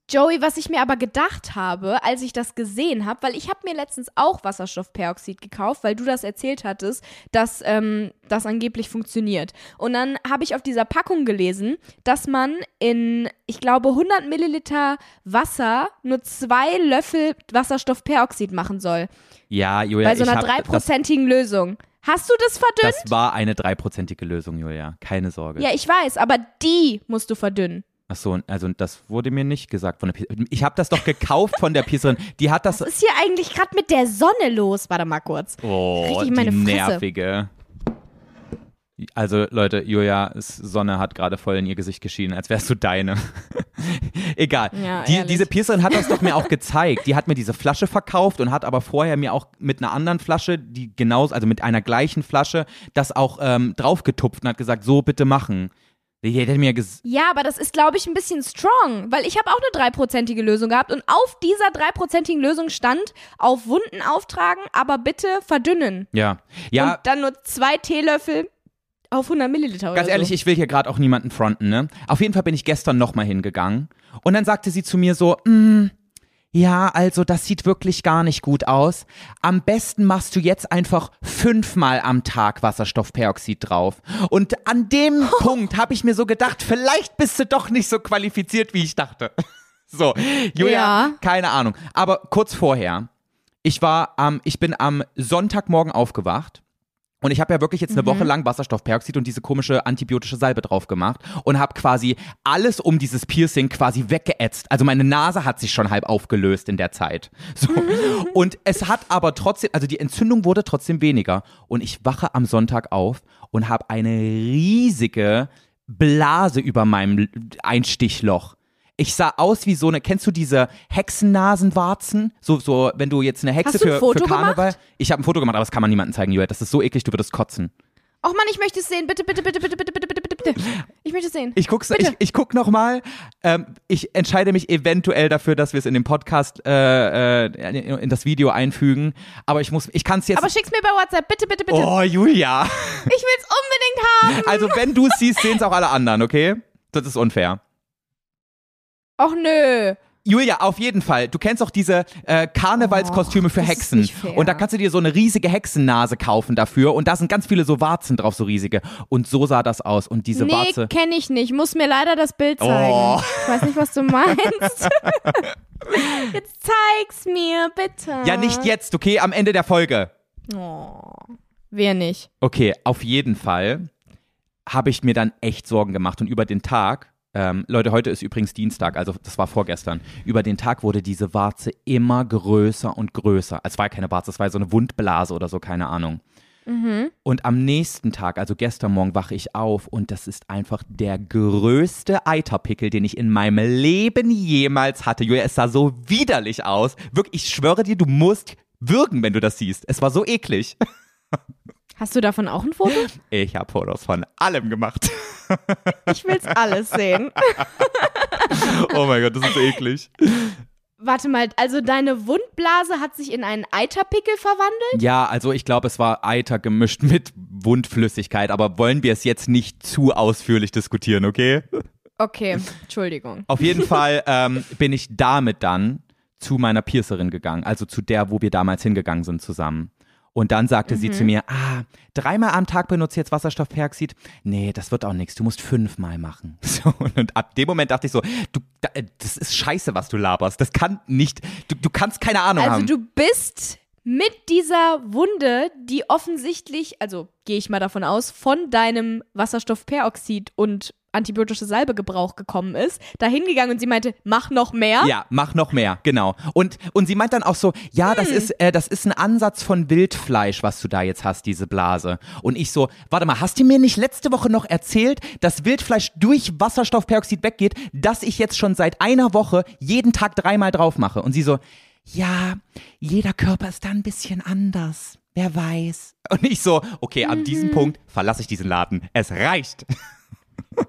Joey, was ich mir aber gedacht habe, als ich das gesehen habe, weil ich habe mir letztens auch Wasserstoffperoxid gekauft, weil du das erzählt hattest, dass ähm, das angeblich funktioniert. Und dann habe ich auf dieser Packung gelesen, dass man in, ich glaube, 100 Milliliter Wasser nur zwei Löffel Wasserstoffperoxid machen soll. Ja, Julia, bei so einer dreiprozentigen Lösung. Hast du das verdünnt? das war eine dreiprozentige Lösung, Julia. Keine Sorge. ja, ich weiß, aber die musst du verdünnen. Ach so, also das wurde mir nicht gesagt von der Piercerin. Ich habe das doch gekauft von der Piercerin. Die hat das. Was ist hier eigentlich gerade mit der Sonne los? Warte mal kurz. Oh, Richtig in meine die Fresse. nervige. Also Leute, Julia, Sonne hat gerade voll in ihr Gesicht geschienen, als wärst du deine. Egal. Ja, die, diese Piercerin hat das doch mir auch gezeigt. Die hat mir diese Flasche verkauft und hat aber vorher mir auch mit einer anderen Flasche, die genauso, also mit einer gleichen Flasche, das auch ähm, draufgetupft und hat gesagt, so bitte machen. Die hätte mir ges Ja, aber das ist, glaube ich, ein bisschen strong, weil ich habe auch eine dreiprozentige Lösung gehabt und auf dieser dreiprozentigen Lösung stand, auf Wunden auftragen, aber bitte verdünnen. ja, ja. Und dann nur zwei Teelöffel auf 100 Milliliter Ganz ehrlich, so. ich will hier gerade auch niemanden fronten, ne? Auf jeden Fall bin ich gestern nochmal hingegangen und dann sagte sie zu mir so, mm, ja, also das sieht wirklich gar nicht gut aus. Am besten machst du jetzt einfach fünfmal am Tag Wasserstoffperoxid drauf. Und an dem Punkt habe ich mir so gedacht, vielleicht bist du doch nicht so qualifiziert, wie ich dachte. So, Julia, Ja. keine Ahnung. Aber kurz vorher, ich war am, ich bin am Sonntagmorgen aufgewacht und ich habe ja wirklich jetzt eine Woche lang Wasserstoffperoxid und diese komische antibiotische Salbe drauf gemacht und habe quasi alles um dieses Piercing quasi weggeätzt. Also meine Nase hat sich schon halb aufgelöst in der Zeit. So. Und es hat aber trotzdem, also die Entzündung wurde trotzdem weniger. Und ich wache am Sonntag auf und habe eine riesige Blase über meinem Einstichloch. Ich sah aus wie so eine, kennst du diese Hexennasenwarzen? So, so, wenn du jetzt eine Hexe Hast du ein für, Foto für Karneval. gemacht? Ich habe ein Foto gemacht, aber das kann man niemandem zeigen, Julia. Das ist so eklig, du würdest kotzen. Och Mann, ich möchte es sehen. Bitte, bitte, bitte, bitte, bitte, bitte, bitte, bitte. Ich möchte es sehen. Ich guck's, Bitte. ich, ich guck noch mal. Ähm, ich entscheide mich eventuell dafür, dass wir es in dem Podcast äh, äh, in das Video einfügen. Aber ich muss, ich kann es jetzt. Aber schick's mir bei WhatsApp. Bitte, bitte, bitte. oh, Julia. Ich will's unbedingt haben. Also wenn du es siehst, sehen es auch alle anderen, okay? Das ist unfair. Och nö. Julia, auf jeden Fall. Du kennst auch diese äh, Karnevalskostüme Oh, für Hexen. Und da kannst du dir so eine riesige Hexennase kaufen dafür. Und da sind ganz viele so Warzen drauf, so riesige. Und so sah das aus. Und diese nee, Warze. kenne ich nicht. Muss mir leider das Bild zeigen. Oh. Ich weiß nicht, was du meinst. Jetzt zeig's mir, bitte. Ja, nicht jetzt, okay? Am Ende der Folge. Oh. Wir nicht. Okay, auf jeden Fall habe ich mir dann echt Sorgen gemacht. Und über den Tag, ähm, Leute, heute ist übrigens Dienstag, also das war vorgestern. Über den Tag wurde diese Warze immer größer und größer. Es war keine Warze, es war so eine Wundblase oder so, keine Ahnung. Und am nächsten Tag, also gestern Morgen, wache ich auf und das ist einfach der größte Eiterpickel, den ich in meinem Leben jemals hatte. Julia, es sah so widerlich aus. Wirklich, ich schwöre dir, du musst würgen, wenn du das siehst. Es war so eklig. Hast du davon auch ein Foto? Ich habe Fotos von allem gemacht. Ich will's alles sehen. Oh mein Gott, das ist eklig. Warte mal, also deine Wundblase hat sich in einen Eiterpickel verwandelt? Ja, also ich glaube, es war Eiter gemischt mit Wundflüssigkeit, aber wollen wir es jetzt nicht zu ausführlich diskutieren, okay? Okay, Entschuldigung. Auf jeden Fall ähm, bin ich damit dann zu meiner Piercerin gegangen, also zu der, wo wir damals hingegangen sind zusammen. Und dann sagte sie zu mir, ah, dreimal am Tag benutzt du jetzt Wasserstoffperoxid? Nee, das wird auch nichts, du musst fünfmal machen. So, und ab dem Moment dachte ich so, du, äh, das ist scheiße, was du laberst. Das kann nicht, du, du kannst keine Ahnung Also haben. du bist mit dieser Wunde, die offensichtlich, also gehe ich mal davon aus, von deinem Wasserstoffperoxid und antibiotische Salbegebrauch gekommen ist, da hingegangen und sie meinte, mach noch mehr. Ja, mach noch mehr, genau. Und, und sie meint dann auch so, ja, das ist, äh, das ist ein Ansatz von Wildfleisch, was du da jetzt hast, diese Blase. Und ich so, warte mal, hast du mir nicht letzte Woche noch erzählt, dass Wildfleisch durch Wasserstoffperoxid weggeht, dass ich jetzt schon seit einer Woche jeden Tag dreimal drauf mache? Und sie so, ja, jeder Körper ist da ein bisschen anders. Wer weiß. Und ich so, okay, ab diesem Punkt verlasse ich diesen Laden. Es reicht.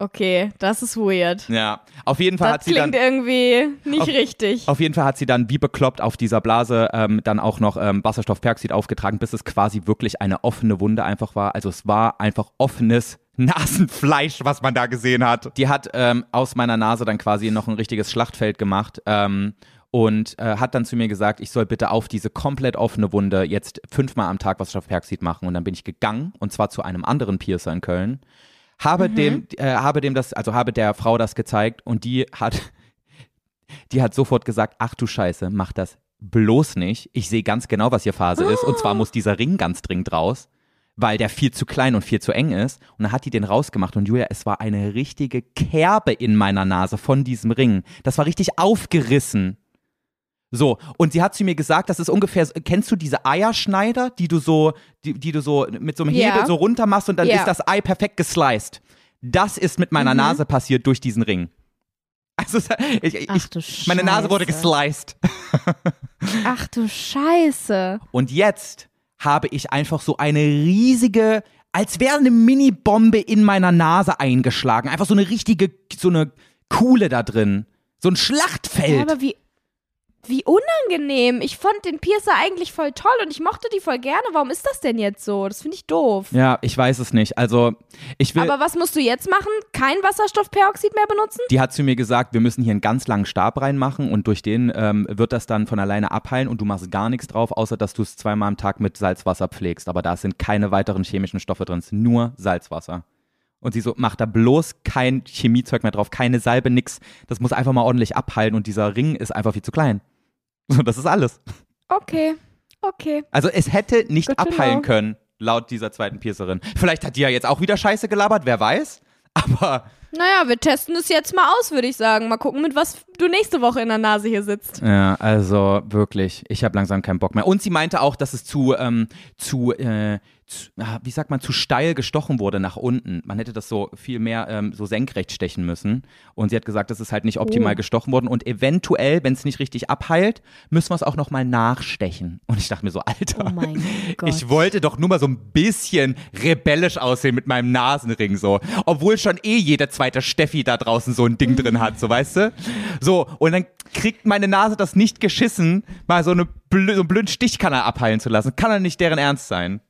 Okay, das ist weird. Ja, auf jeden Fall Das hat sie dann. klingt irgendwie nicht Auf- richtig. Auf jeden Fall hat sie dann wie bekloppt auf dieser Blase ähm, dann auch noch ähm, Wasserstoffperoxid aufgetragen, bis es quasi wirklich eine offene Wunde einfach war. Also es war einfach offenes Nasenfleisch, was man da gesehen hat. Die hat ähm, aus meiner Nase dann quasi noch ein richtiges Schlachtfeld gemacht. Ähm, und äh, hat dann zu mir gesagt, ich soll bitte auf diese komplett offene Wunde jetzt fünfmal am Tag Wasserstoffperoxid machen. Und dann bin ich gegangen, und zwar zu einem anderen Piercer in Köln. Habe dem, äh, habe dem das, also habe der Frau das gezeigt und die hat, die hat sofort gesagt, ach du Scheiße, mach das bloß nicht. Ich sehe ganz genau, was hier Phase ist. Und zwar muss dieser Ring ganz dringend raus, weil der viel zu klein und viel zu eng ist. Und dann hat die den rausgemacht und Julia, es war eine richtige Kerbe in meiner Nase von diesem Ring. Das war richtig aufgerissen. So, und sie hat zu mir gesagt, das ist ungefähr, kennst du diese Eierschneider, die du so, die, die du so mit so einem Ja. Hebel so runter machst und dann Ja. ist das Ei perfekt gesliced. Das ist mit meiner Mhm. Nase passiert durch diesen Ring. Also ich, ich, Ach du meine Nase wurde Scheiße. gesliced. Ach du Scheiße. Und jetzt habe ich einfach so eine riesige, als wäre eine Mini-Bombe in meiner Nase eingeschlagen. Einfach so eine richtige, so eine Kuhle da drin. So ein Schlachtfeld. Ja, aber wie, wie unangenehm. Ich fand den Piercer eigentlich voll toll und ich mochte die voll gerne. Warum ist das denn jetzt so? Das finde ich doof. ja, ich weiß es nicht. Also, ich will. Aber was musst du jetzt machen? Kein Wasserstoffperoxid mehr benutzen? Die hat zu mir gesagt, wir müssen hier einen ganz langen Stab reinmachen und durch den ähm, wird das dann von alleine abheilen und du machst gar nichts drauf, außer dass du es zweimal am Tag mit Salzwasser pflegst. Aber da sind keine weiteren chemischen Stoffe drin, es ist nur Salzwasser. Und sie so, mach da bloß kein Chemiezeug mehr drauf, keine Salbe, nix. Das muss einfach mal ordentlich abheilen und dieser Ring ist einfach viel zu klein. So, das ist alles. Okay, okay. Also es hätte nicht Good abheilen können, laut dieser zweiten Piercerin. Vielleicht hat die ja jetzt auch wieder Scheiße gelabert, wer weiß. Aber Naja, wir testen es jetzt mal aus, würde ich sagen. Mal gucken, mit was du nächste Woche in der Nase hier sitzt. Ja, also wirklich, ich habe langsam keinen Bock mehr. Und sie meinte auch, dass es zu, ähm, zu, äh, wie sagt man, zu steil gestochen wurde nach unten. Man hätte das so viel mehr ähm, so senkrecht stechen müssen. Und sie hat gesagt, das ist halt nicht optimal Oh. gestochen worden. Und eventuell, wenn es nicht richtig abheilt, müssen wir es auch nochmal nachstechen. Und ich dachte mir so, Alter. Oh. Ich wollte doch nur mal so ein bisschen rebellisch aussehen mit meinem Nasenring so. Obwohl schon eh jede zweite Steffi da draußen so ein Ding drin hat, so weißt du? So, und dann kriegt meine Nase das nicht geschissen, mal so, eine so einen blöden Stichkanal abheilen zu lassen. Kann doch nicht deren Ernst sein.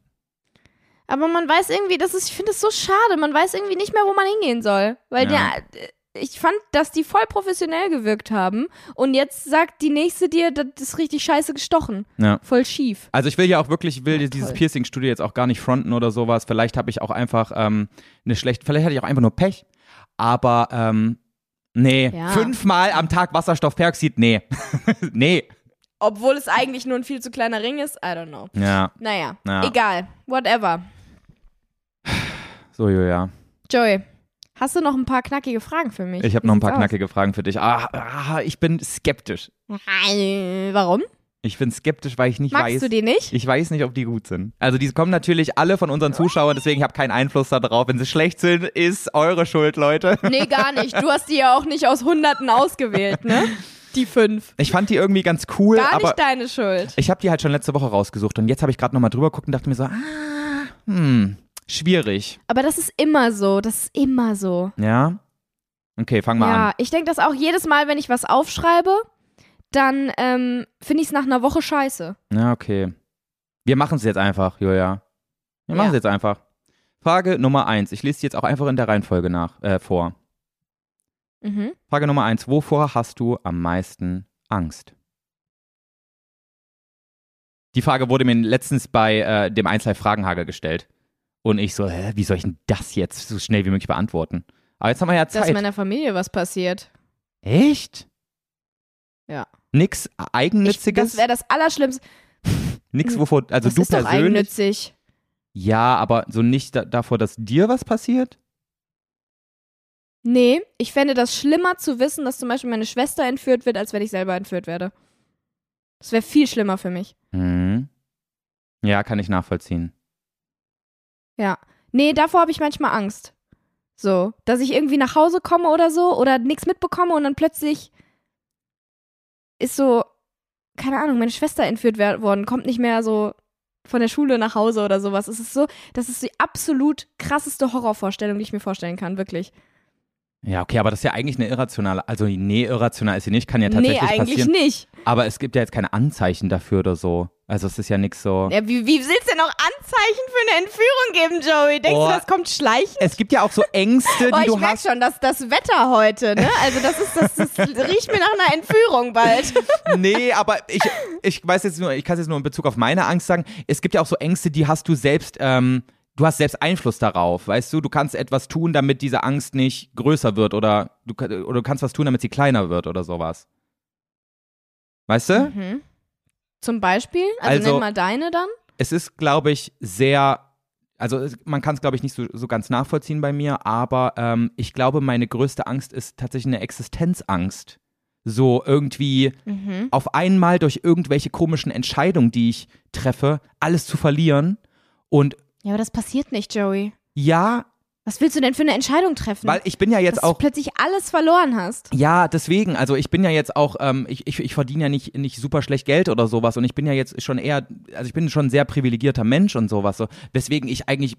Aber man weiß irgendwie, das ist, ich finde es so schade, man weiß irgendwie nicht mehr, wo man hingehen soll. Weil Ja. der, ich fand, dass die voll professionell gewirkt haben. Und jetzt sagt die nächste dir, das ist richtig scheiße gestochen. Ja. Voll schief. Also ich will ja auch wirklich, ich will Ja, dieses. Piercing-Studio jetzt auch gar nicht fronten oder sowas. Vielleicht habe ich auch einfach ähm, eine schlechte, vielleicht hatte ich auch einfach nur Pech. Aber ähm, nee, Ja. fünfmal am Tag Wasserstoffperoxid, nee. nee. Obwohl es eigentlich nur ein viel zu kleiner Ring ist, I don't know. Ja, Naja, Ja. egal. Whatever. so Julia. Joey, hast du noch ein paar knackige Fragen für mich? Ich habe noch ein paar aus? knackige Fragen für dich. Ah, ah, ich bin skeptisch. Warum? Ich bin skeptisch, weil ich nicht Magst weiß. du die nicht? Ich weiß nicht, ob die gut sind. Also die kommen natürlich alle von unseren Zuschauern, deswegen habe ich keinen Einfluss darauf. Wenn sie schlecht sind, ist eure Schuld, Leute. Nee, gar nicht. Du hast die ja auch nicht aus Hunderten ausgewählt, ne? Die fünf. Ich fand die irgendwie ganz cool, Gar nicht deine Schuld. ich habe die halt schon letzte Woche rausgesucht und jetzt habe ich gerade nochmal drüber geguckt und dachte mir so, ah, hm, schwierig. Aber das ist immer so. Das ist immer so. Ja? Okay, fang mal Ja, an. ich denke das auch jedes Mal, wenn ich was aufschreibe, dann ähm, finde ich es nach einer Woche scheiße. Ja, okay. Wir machen es jetzt einfach, Julia. Wir machen es Ja. jetzt einfach. Frage Nummer eins. Ich lese die jetzt auch einfach in der Reihenfolge nach, äh, vor. Mhm. Frage Nummer eins. Wovor hast du am meisten Angst? Die Frage wurde mir letztens bei äh, dem Einzelne Fragenhagel gestellt. Und ich so, hä, wie soll ich denn das jetzt so schnell wie möglich beantworten? Aber jetzt haben wir ja Dass Zeit. meiner Familie was passiert. Echt? Ja. Nix Ich, Eigennütziges? das wäre das Allerschlimmste. Nix, wovor, also das du ist doch persönlich? eigennützig. Ja, aber so nicht da, davor, dass dir was passiert? Nee, ich fände das schlimmer zu wissen, dass zum Beispiel meine Schwester entführt wird, als wenn ich selber entführt werde. Das wäre viel schlimmer für mich. Mhm. Ja, kann ich nachvollziehen. Ja. Nee, davor habe ich manchmal Angst. So, dass ich irgendwie nach Hause komme oder so oder nichts mitbekomme und dann plötzlich ist so, keine Ahnung, meine Schwester entführt worden, kommt nicht mehr so von der Schule nach Hause oder sowas. Es ist so, das ist die absolut krasseste Horrorvorstellung, die ich mir vorstellen kann, wirklich. Ja, okay, aber das ist ja eigentlich eine irrationale, also nee, irrational ist sie nicht, kann ja tatsächlich nee, eigentlich passieren. nicht. Aber es gibt ja jetzt keine Anzeichen dafür oder so. Also es ist ja nichts so. Ja, wie, wie willst du denn noch Anzeichen für eine Entführung geben, Joey? Denkst Oh. du, das kommt schleichen? Es gibt ja auch so Ängste, Oh, die ich du merk hast. schon, dass das Wetter heute, ne? Also das ist, das, das riecht mir nach einer Entführung bald. Nee, aber ich, ich weiß jetzt nur, ich kann es jetzt nur in Bezug auf meine Angst sagen. Es gibt ja auch so Ängste, die hast du selbst, ähm, du hast selbst Einfluss darauf, weißt du? Du kannst etwas tun, damit diese Angst nicht größer wird oder du, oder du kannst was tun, damit sie kleiner wird oder sowas. Weißt du? Mhm. Zum Beispiel? Also, Also- nenn mal deine dann. es ist, glaube ich, sehr, also man kann es, glaube ich, nicht so, so ganz nachvollziehen bei mir, aber ähm, ich glaube, meine größte Angst ist tatsächlich eine Existenzangst. So irgendwie Mhm. auf einmal durch irgendwelche komischen Entscheidungen, die ich treffe, alles zu verlieren. Und Ja, aber das passiert nicht, Joey. ja, Was willst du denn für eine Entscheidung treffen? weil ich bin ja jetzt dass auch du plötzlich alles verloren hast. Ja, deswegen, also ich bin ja jetzt auch, ähm, ich, ich, ich verdiene ja nicht, nicht super schlecht Geld oder sowas und ich bin ja jetzt schon eher, also ich bin schon ein sehr privilegierter Mensch und sowas, so, weswegen ich eigentlich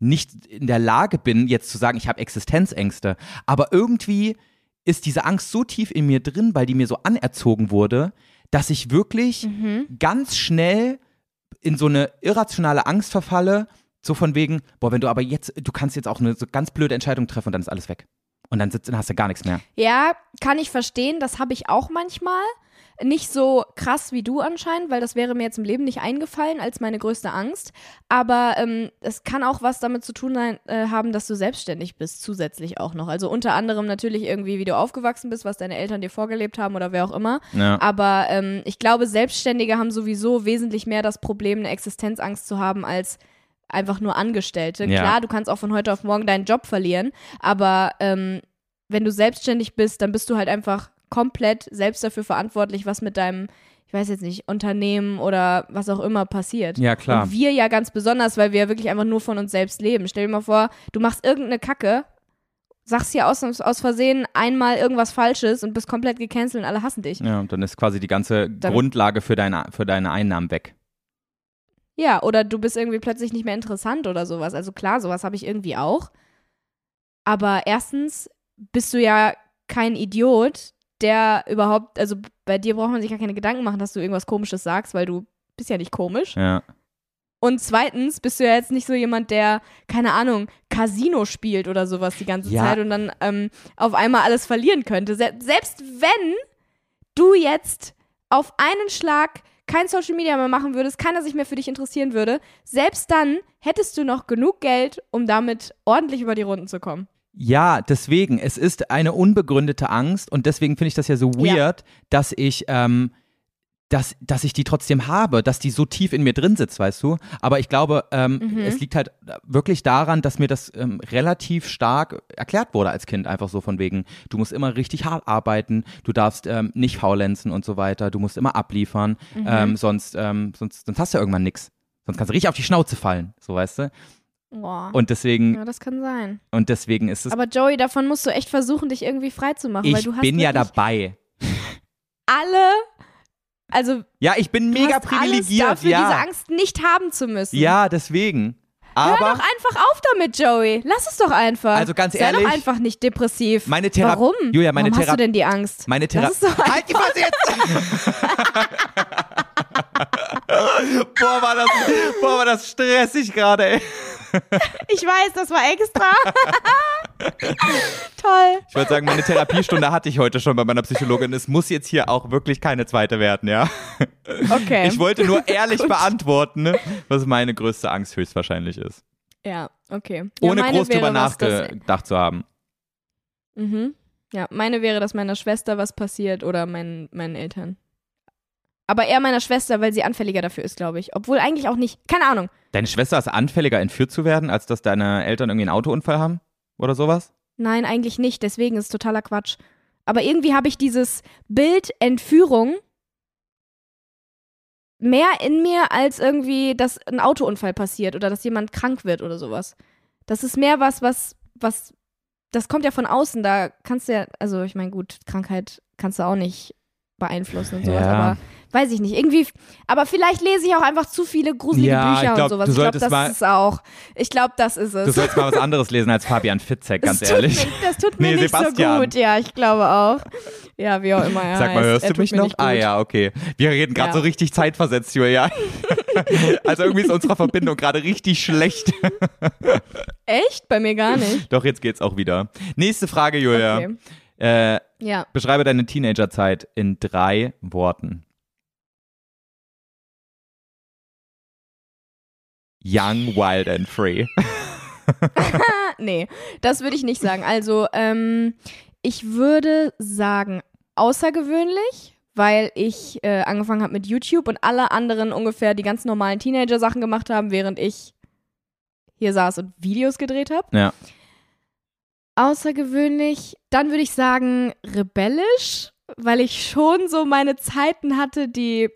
nicht in der Lage bin, jetzt zu sagen, ich habe Existenzängste. Aber irgendwie ist diese Angst so tief in mir drin, weil die mir so anerzogen wurde, dass ich wirklich Mhm. ganz schnell in so eine irrationale Angst verfalle, so von wegen, boah, wenn du aber jetzt, du kannst jetzt auch eine so ganz blöde Entscheidung treffen und dann ist alles weg. Und dann, sitzt, dann hast du gar nichts mehr. Ja, kann ich verstehen. Das habe ich auch manchmal. Nicht so krass wie du anscheinend, weil das wäre mir jetzt im Leben nicht eingefallen als meine größte Angst. Aber ähm, es kann auch was damit zu tun sein, äh, haben, dass du selbstständig bist, zusätzlich auch noch. Also unter anderem natürlich irgendwie, wie du aufgewachsen bist, was deine Eltern dir vorgelebt haben oder wer auch immer. Ja. Aber ähm, ich glaube, Selbstständige haben sowieso wesentlich mehr das Problem, eine Existenzangst zu haben, als einfach nur Angestellte. Ja. Klar, du kannst auch von heute auf morgen deinen Job verlieren, aber ähm, wenn du selbstständig bist, dann bist du halt einfach komplett selbst dafür verantwortlich, was mit deinem, ich weiß jetzt nicht, Unternehmen oder was auch immer passiert. Ja, klar. Und wir ja ganz besonders, weil wir ja wirklich einfach nur von uns selbst leben. Stell dir mal vor, du machst irgendeine Kacke, sagst hier aus, aus Versehen einmal irgendwas Falsches und bist komplett gecancelt und alle hassen dich. Ja, und dann ist quasi die ganze Dann- Grundlage für deine, für deine Einnahmen weg. Ja, oder du bist irgendwie plötzlich nicht mehr interessant oder sowas. Also klar, sowas habe ich irgendwie auch. Aber erstens bist du ja kein Idiot, der überhaupt, also bei dir braucht man sich gar keine Gedanken machen, dass du irgendwas Komisches sagst, weil du bist ja nicht komisch. Ja. Und zweitens bist du ja jetzt nicht so jemand, der, keine Ahnung, Casino spielt oder sowas die ganze Ja. Zeit und dann ähm, auf einmal alles verlieren könnte. Se selbst wenn du jetzt auf einen Schlag kein Social Media mehr machen würdest, keiner sich mehr für dich interessieren würde, selbst dann hättest du noch genug Geld, um damit ordentlich über die Runden zu kommen. Ja, deswegen, es ist eine unbegründete Angst und deswegen finde ich das ja so Ja. weird, dass ich, ähm, dass, dass ich die trotzdem habe, dass die so tief in mir drin sitzt, weißt du. Aber ich glaube, ähm, Mhm. es liegt halt wirklich daran, dass mir das ähm, relativ stark erklärt wurde als Kind, einfach so von wegen, du musst immer richtig hart arbeiten, du darfst ähm, nicht faulenzen und so weiter, du musst immer abliefern, Mhm. ähm, sonst, ähm, sonst, sonst hast du irgendwann nichts. Sonst kannst du richtig auf die Schnauze fallen, so weißt du. Boah. Und deswegen, ja, das kann sein. und deswegen ist es Aber Joey, davon musst du echt versuchen, dich irgendwie frei zu machen, weil Ich du hast bin ja dabei. alle, also Ja, ich bin mega privilegiert, alles dafür, ja. diese Angst nicht haben zu müssen. Ja, deswegen. Hör Aber doch einfach auf damit, Joey. Lass es doch einfach. Also ganz Sei ehrlich, doch einfach nicht depressiv. meine Therapie. Warum? Julia, meine Warum hast du denn die Angst? Meine Therapie. Halt die Fresse jetzt! boah, war das, boah, war das stressig gerade, ey. Ich weiß, das war extra. Toll. Ich wollte sagen, meine Therapiestunde hatte ich heute schon bei meiner Psychologin. Es muss jetzt hier auch wirklich keine zweite werden, ja. Okay. Ich wollte nur ehrlich beantworten, was meine größte Angst höchstwahrscheinlich ist. ja, okay. Ja, Ohne groß drüber nachgedacht zu haben. Mhm. Ja, meine wäre, dass meiner Schwester was passiert oder meinen, meinen Eltern. Aber eher meiner Schwester, weil sie anfälliger dafür ist, glaube ich. Obwohl eigentlich auch nicht. Keine Ahnung. Deine Schwester ist anfälliger, entführt zu werden, als dass deine Eltern irgendwie einen Autounfall haben? Oder sowas? Nein, eigentlich nicht. Deswegen ist es totaler Quatsch. Aber irgendwie habe ich dieses Bild Entführung mehr in mir, als irgendwie, dass ein Autounfall passiert oder dass jemand krank wird oder sowas. Das ist mehr was, was, was, das kommt ja von außen. Da kannst du ja, also ich meine, gut, Krankheit kannst du auch nicht beeinflussen und sowas, Ja. aber weiß ich nicht. Irgendwie, aber vielleicht lese ich auch einfach zu viele gruselige Ja, Bücher glaub, und sowas. du Ich glaube, das mal- ist es auch. Ich glaube, das ist es. Du sollst mal was anderes lesen als Fabian Fitzek, ganz das ehrlich. Mir, das tut mir Nee, nicht Sebastian. so gut. Ja, ich glaube auch. Ja, wie auch immer. Er Sag mal, hörst er du mich noch? Ah ja, okay. Wir reden gerade Ja. so richtig zeitversetzt, Julia. also irgendwie ist unsere Verbindung gerade richtig schlecht. Echt? Bei mir gar nicht. Doch, jetzt geht's auch wieder. Nächste Frage, Julia. Okay. Äh, Ja. beschreibe deine Teenagerzeit in drei Worten. Young, wild and free. nee, das würde ich nicht sagen. Also, ähm, ich würde sagen, außergewöhnlich, weil ich äh, angefangen habe mit YouTube und alle anderen ungefähr die ganz normalen Teenager-Sachen gemacht haben, während ich hier saß und Videos gedreht habe. Ja. Außergewöhnlich, dann würde ich sagen rebellisch, weil ich schon so meine Zeiten hatte, die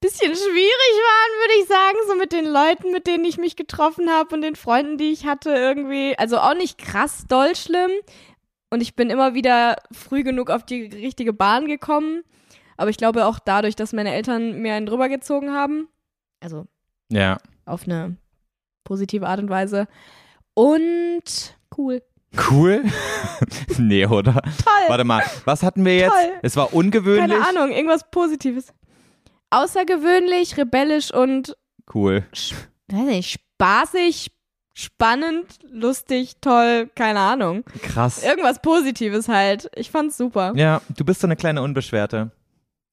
bisschen schwierig waren, würde ich sagen, so mit den Leuten, mit denen ich mich getroffen habe und den Freunden, die ich hatte irgendwie, also auch nicht krass doll schlimm. Und ich bin immer wieder früh genug auf die richtige Bahn gekommen, aber ich glaube auch dadurch, dass meine Eltern mir einen drüber gezogen haben, also Ja. auf eine positive Art und Weise. Und cool. Cool? nee, oder? Toll. Warte mal, was hatten wir jetzt? Toll. Es war ungewöhnlich. Keine Ahnung, irgendwas Positives. Außergewöhnlich, rebellisch und, Cool. weiß nicht, spaßig, spannend, lustig, toll, keine Ahnung. Krass. Irgendwas Positives halt. Ich fand's super. Ja, du bist so eine kleine Unbeschwerte.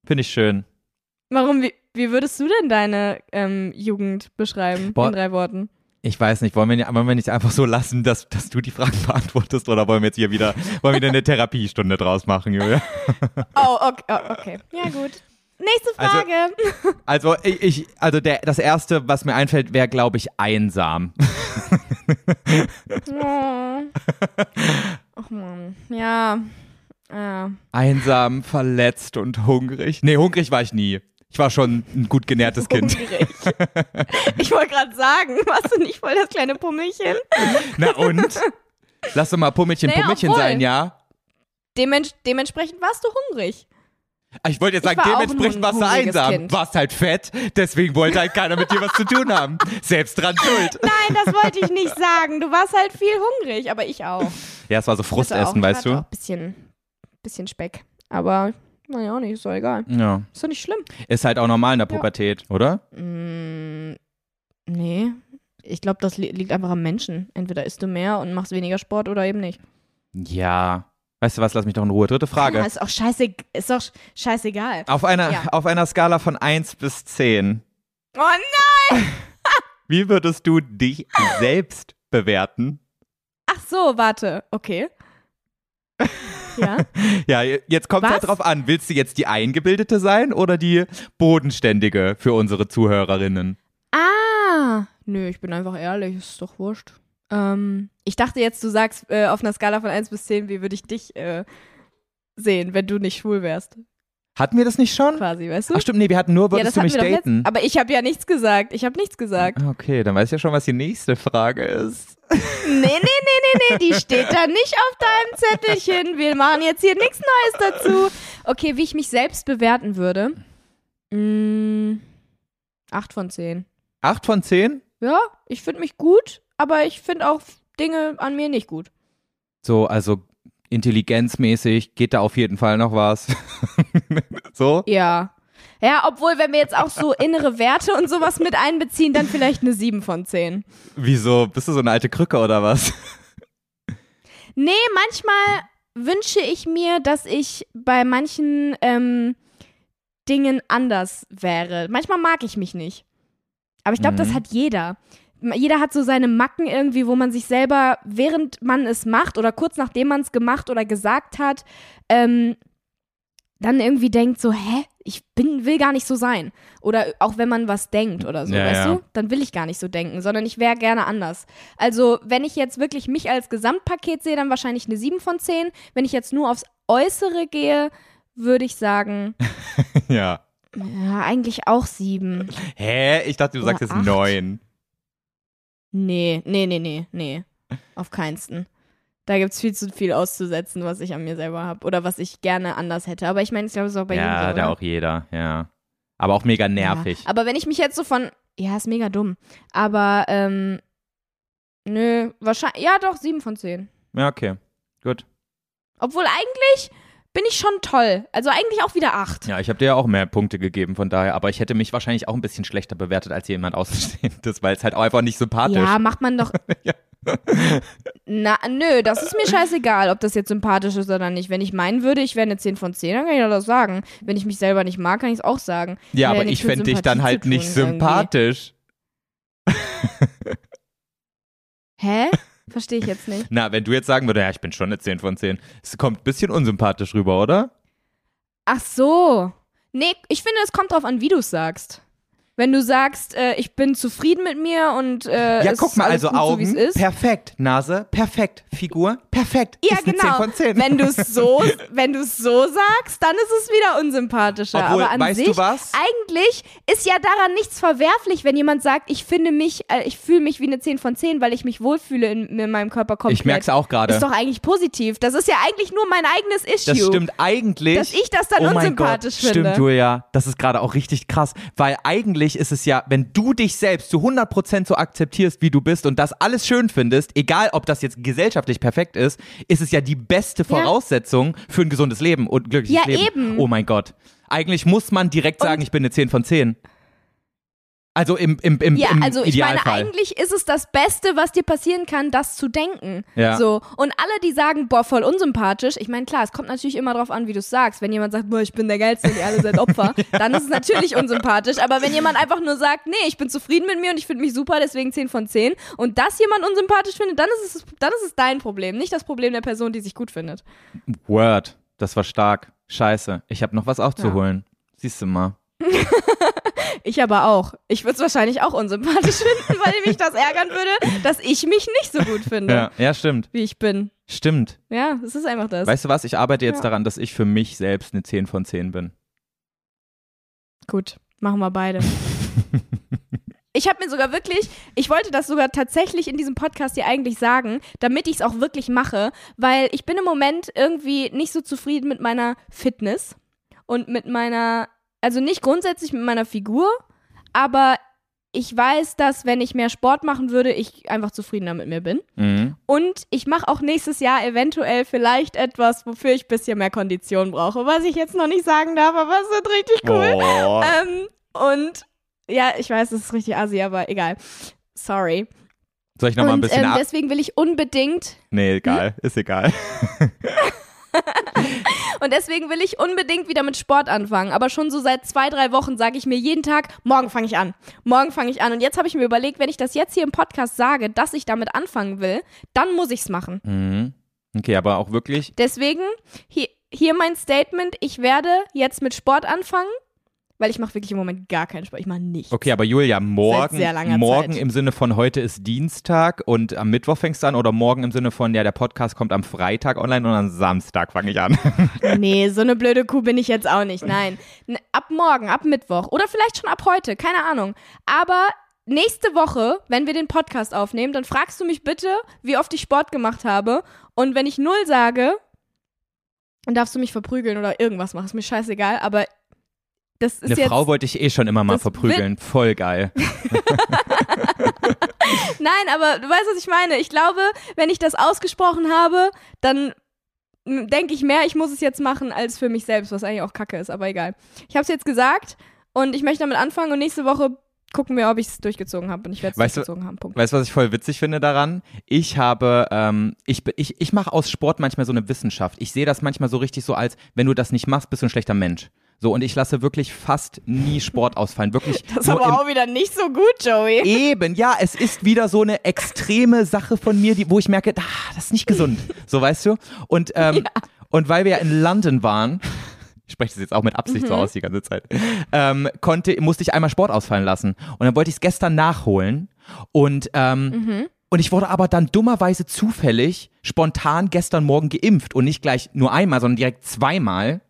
Finde ich schön. Warum, wie, wie würdest du denn deine ähm, Jugend beschreiben Boah. in drei Worten? Ich weiß nicht, wollen wir, nicht- wollen wir nicht einfach so lassen, dass, dass du die Fragen beantwortest oder wollen wir jetzt hier wieder, wollen wir wieder eine Therapiestunde draus machen, Julia? Oh, okay, oh, okay. Ja, gut. Nächste Also- Frage. Also ich, ich also der, das erste, was mir einfällt, wäre, glaube ich, einsam. oh. Ach man. Ja. Ja. Einsam, verletzt und hungrig. Nee, hungrig war ich nie. Ich war schon ein gut genährtes Kind. Ich wollte gerade sagen, warst du nicht voll das kleine Pummelchen? Na und? Lass doch mal Pummelchen, Naja, Pummelchen obwohl. sein, ja? Dements dementsprechend warst du hungrig. Ah, Ich wollte jetzt sagen, dementsprechend ein warst du einsam. Kind. Warst halt fett, deswegen wollte halt keiner mit dir was zu tun haben. Selbst dran schuld. Nein, das wollte ich nicht sagen. Du warst halt viel hungrig, aber ich auch. Ja, es war so Frustessen, weißt du? Auch ein bisschen, bisschen Speck. Aber naja, auch nicht, ist doch egal. Ja. Ist doch nicht schlimm. Ist halt auch normal in der Ja. Pubertät, oder? Mm, nee. Ich glaube, das li liegt einfach am Menschen. Entweder isst du mehr und machst weniger Sport oder eben nicht. Ja. Weißt du was, lass mich doch in Ruhe. Dritte Frage. Ja, ist auch scheiße, ist doch scheißegal. Auf einer, Ja. auf einer Skala von 1 bis 10, Oh nein! wie würdest du dich selbst bewerten? Ach so, warte. Okay. Ja. Ja, jetzt kommt es halt drauf an. Willst du jetzt die eingebildete sein oder die bodenständige für unsere Zuhörerinnen? Ah. Nö, ich bin einfach ehrlich, ist doch wurscht. Ähm, ich dachte jetzt, du sagst äh, auf einer Skala von 1 bis 10, wie würde ich dich äh, sehen, wenn du nicht schwul wärst, Hatten wir das nicht schon? quasi, weißt du? Ach stimmt, nee, wir hatten nur, ja, würdest das du mich daten? letzt- Aber ich habe ja nichts gesagt. Ich habe nichts gesagt. Ah, Okay, dann weiß ich ja schon, was die nächste Frage ist. Nee, nee, nee, nee, nee, die steht da nicht auf deinem Zettelchen. Wir machen jetzt hier nichts Neues dazu. Okay, wie ich mich selbst bewerten würde. Mm, acht von zehn. Acht von zehn? Ja, ich finde mich gut, aber ich finde auch Dinge an mir nicht gut. So, also intelligenzmäßig geht da auf jeden Fall noch was. so? Ja. Ja, obwohl, wenn wir jetzt auch so innere Werte und sowas mit einbeziehen, dann vielleicht eine sieben von zehn. Wieso? Bist du so eine alte Krücke oder was? Nee, manchmal wünsche ich mir, dass ich bei manchen ähm, Dingen anders wäre. Manchmal mag ich mich nicht. Aber ich glaube, das Mhm. hat jeder. Jeder hat so seine Macken irgendwie, wo man sich selber, während man es macht oder kurz nachdem man es gemacht oder gesagt hat, ähm, dann irgendwie denkt so, hä, ich bin, will gar nicht so sein. Oder auch wenn man was denkt oder so, Ja, weißt ja. du? Dann will ich gar nicht so denken, sondern ich wäre gerne anders. Also, wenn ich jetzt wirklich mich als Gesamtpaket sehe, dann wahrscheinlich eine 7 von 10. Wenn ich jetzt nur aufs Äußere gehe, würde ich sagen, ja. ja, eigentlich auch 7. Hä? Ich dachte, du Oder sagst jetzt acht. neun. Nee, nee, nee, nee, nee. Auf keinsten. Da gibt es viel zu viel auszusetzen, was ich an mir selber habe. Oder was ich gerne anders hätte. Aber ich meine, ich glaube, es ist auch bei jedem Ja, da auch jeder, ja. Aber auch mega nervig. Ja. Aber wenn ich mich jetzt so von. Ja, ist mega dumm. Aber, ähm. Nö, wahrscheinlich. Ja, doch, 7 von 10. Ja, okay. Gut. Obwohl eigentlich bin ich schon toll. Also eigentlich auch wieder 8. Ja, ich habe dir ja auch mehr Punkte gegeben, von daher. Aber ich hätte mich wahrscheinlich auch ein bisschen schlechter bewertet als jemand Außenstehendes, weil es halt auch einfach nicht sympathisch Ja, macht man doch. Ja. Na, nö, das ist mir scheißegal, ob das jetzt sympathisch ist oder nicht. Wenn ich meinen würde, ich wäre eine 10 von 10, dann kann ich doch das sagen. Wenn ich mich selber nicht mag, kann ich es auch sagen. Ja, aber ich fände dich dann halt nicht sympathisch. Hä? Verstehe ich jetzt nicht. Na, wenn du jetzt sagen würdest, ja, ich bin schon eine 10 von 10. Es kommt ein bisschen unsympathisch rüber, oder? Ach so. Nee, ich finde, es kommt drauf an, wie du es sagst. Wenn du sagst, äh, ich bin zufrieden mit mir und äh, ja, es guck mal, also so, Augen, ist. perfekt. Nase, perfekt. Figur, perfekt. Ja, ist eine genau. 10 von 10. Wenn du es so, wenn du es so sagst, dann ist es wieder unsympathischer. Obwohl, Aber an weißt sich, du was? eigentlich ist ja daran nichts verwerflich, wenn jemand sagt, ich finde mich, äh, ich fühle mich wie eine 10 von 10, weil ich mich wohlfühle in, in meinem Körper komplett. ich merk's auch gerade. Ist doch eigentlich positiv. Das ist ja eigentlich nur mein eigenes Issue. Das stimmt eigentlich. Dass ich das dann oh mein unsympathisch Gott, finde. Stimmt, Julia. Das ist gerade auch richtig krass. Weil eigentlich ist es ja, wenn du dich selbst zu 100% so akzeptierst, wie du bist und das alles schön findest, egal ob das jetzt gesellschaftlich perfekt ist, ist es ja die beste Voraussetzung für ein gesundes Leben und glückliches Ja, Leben. eben. Oh mein Gott. Eigentlich muss man direkt sagen, Und- ich bin eine 10 von 10. Also im, im, im, Ja, im also ich meine, Idealfall. eigentlich ist es das Beste, was dir passieren kann, das zu denken. Ja. So. Und alle, die sagen, boah, voll unsympathisch, ich meine, klar, es kommt natürlich immer drauf an, wie du es sagst. Wenn jemand sagt, boah, ich bin der Geilste und ihr alle seid Opfer, dann ist es natürlich unsympathisch. Aber wenn jemand einfach nur sagt, nee, ich bin zufrieden mit mir und ich finde mich super, deswegen 10 von 10, und das jemand unsympathisch findet, dann ist, es, dann ist es dein Problem, nicht das Problem der Person, die sich gut findet. Word. Das war stark. Scheiße. Ich habe noch was aufzuholen. Siehst du mal. Ich aber auch. Ich würde es wahrscheinlich auch unsympathisch finden, weil mich das ärgern würde, dass ich mich nicht so gut finde, Ja, ja, stimmt. wie ich bin. Stimmt. Ja, es ist einfach das. Weißt du was? Ich arbeite jetzt Ja. daran, dass ich für mich selbst eine 10 von 10 bin. Gut, machen wir beide. Ich habe mir sogar wirklich, ich wollte das sogar tatsächlich in diesem Podcast hier eigentlich sagen, damit ich es auch wirklich mache, weil ich bin im Moment irgendwie nicht so zufrieden mit meiner Fitness und mit meiner, also nicht grundsätzlich mit meiner Figur, aber ich weiß, dass wenn ich mehr Sport machen würde, ich einfach zufriedener mit mir bin. Mhm. Und ich mache auch nächstes Jahr eventuell vielleicht etwas, wofür ich ein bisschen mehr Kondition brauche, was ich jetzt noch nicht sagen darf, aber es wird richtig cool. Oh. Ähm, und ja, ich weiß, das ist richtig assi, aber egal. Sorry. Soll ich nochmal ein bisschen ähm, ab? deswegen will ich unbedingt Nee, egal. Ist egal. und deswegen will ich unbedingt wieder mit Sport anfangen. Aber schon so seit zwei, drei Wochen sage ich mir jeden Tag, morgen fange ich an. Morgen fange ich an. Und jetzt habe ich mir überlegt, wenn ich das jetzt hier im Podcast sage, dass ich damit anfangen will, dann muss ich es machen. Mhm. Okay, aber auch wirklich. Deswegen hier, hier mein Statement, ich werde jetzt mit Sport anfangen, weil ich mache wirklich im Moment gar keinen Sport. Ich mache nichts. Okay, aber Julia, morgen, morgen Zeit. im Sinne von heute ist Dienstag und am Mittwoch fängst du an oder morgen im Sinne von, ja, der Podcast kommt am Freitag online und am Samstag fange ich an. Nee, so eine blöde Kuh bin ich jetzt auch nicht. Nein. Ab morgen, ab Mittwoch oder vielleicht schon ab heute, keine Ahnung. Aber nächste Woche, wenn wir den Podcast aufnehmen, dann fragst du mich bitte, wie oft ich Sport gemacht habe. Und wenn ich null sage, dann darfst du mich verprügeln oder irgendwas machen. Ist mir scheißegal, aber das ist Eine jetzt. Frau wollte ich eh schon immer mal verprügeln. Voll geil. Nein, aber du weißt, was ich meine. Ich glaube, wenn ich das ausgesprochen habe, dann denke ich mehr, ich muss es jetzt machen, als für mich selbst, was eigentlich auch kacke ist, aber egal. Ich habe es jetzt gesagt und ich möchte damit anfangen und nächste Woche gucken wir, ob ich es durchgezogen habe und ich werde es Weißt du- durchgezogen haben. Punkt. Weißt du, was ich voll witzig finde daran? Ich habe, ähm, ich, ich, ich mache aus Sport manchmal so eine Wissenschaft. Ich sehe das manchmal so richtig so als, wenn du das nicht machst, bist du ein schlechter Mensch. So, und ich lasse wirklich fast nie Sport ausfallen. Wirklich. Das ist aber auch wieder nicht so gut, Joey. Eben, ja, es ist wieder so eine extreme Sache von mir, die, wo ich merke, ah, das ist nicht gesund. So, weißt du? Und, ähm, und weil wir ja in London waren, ich spreche das jetzt auch mit Absicht so aus die ganze Zeit, ähm, konnte, musste ich einmal Sport ausfallen lassen. Und dann wollte ich es gestern nachholen. Und, ähm, und ich wurde aber dann dummerweise zufällig spontan gestern Morgen geimpft und nicht gleich nur einmal, sondern direkt zweimal.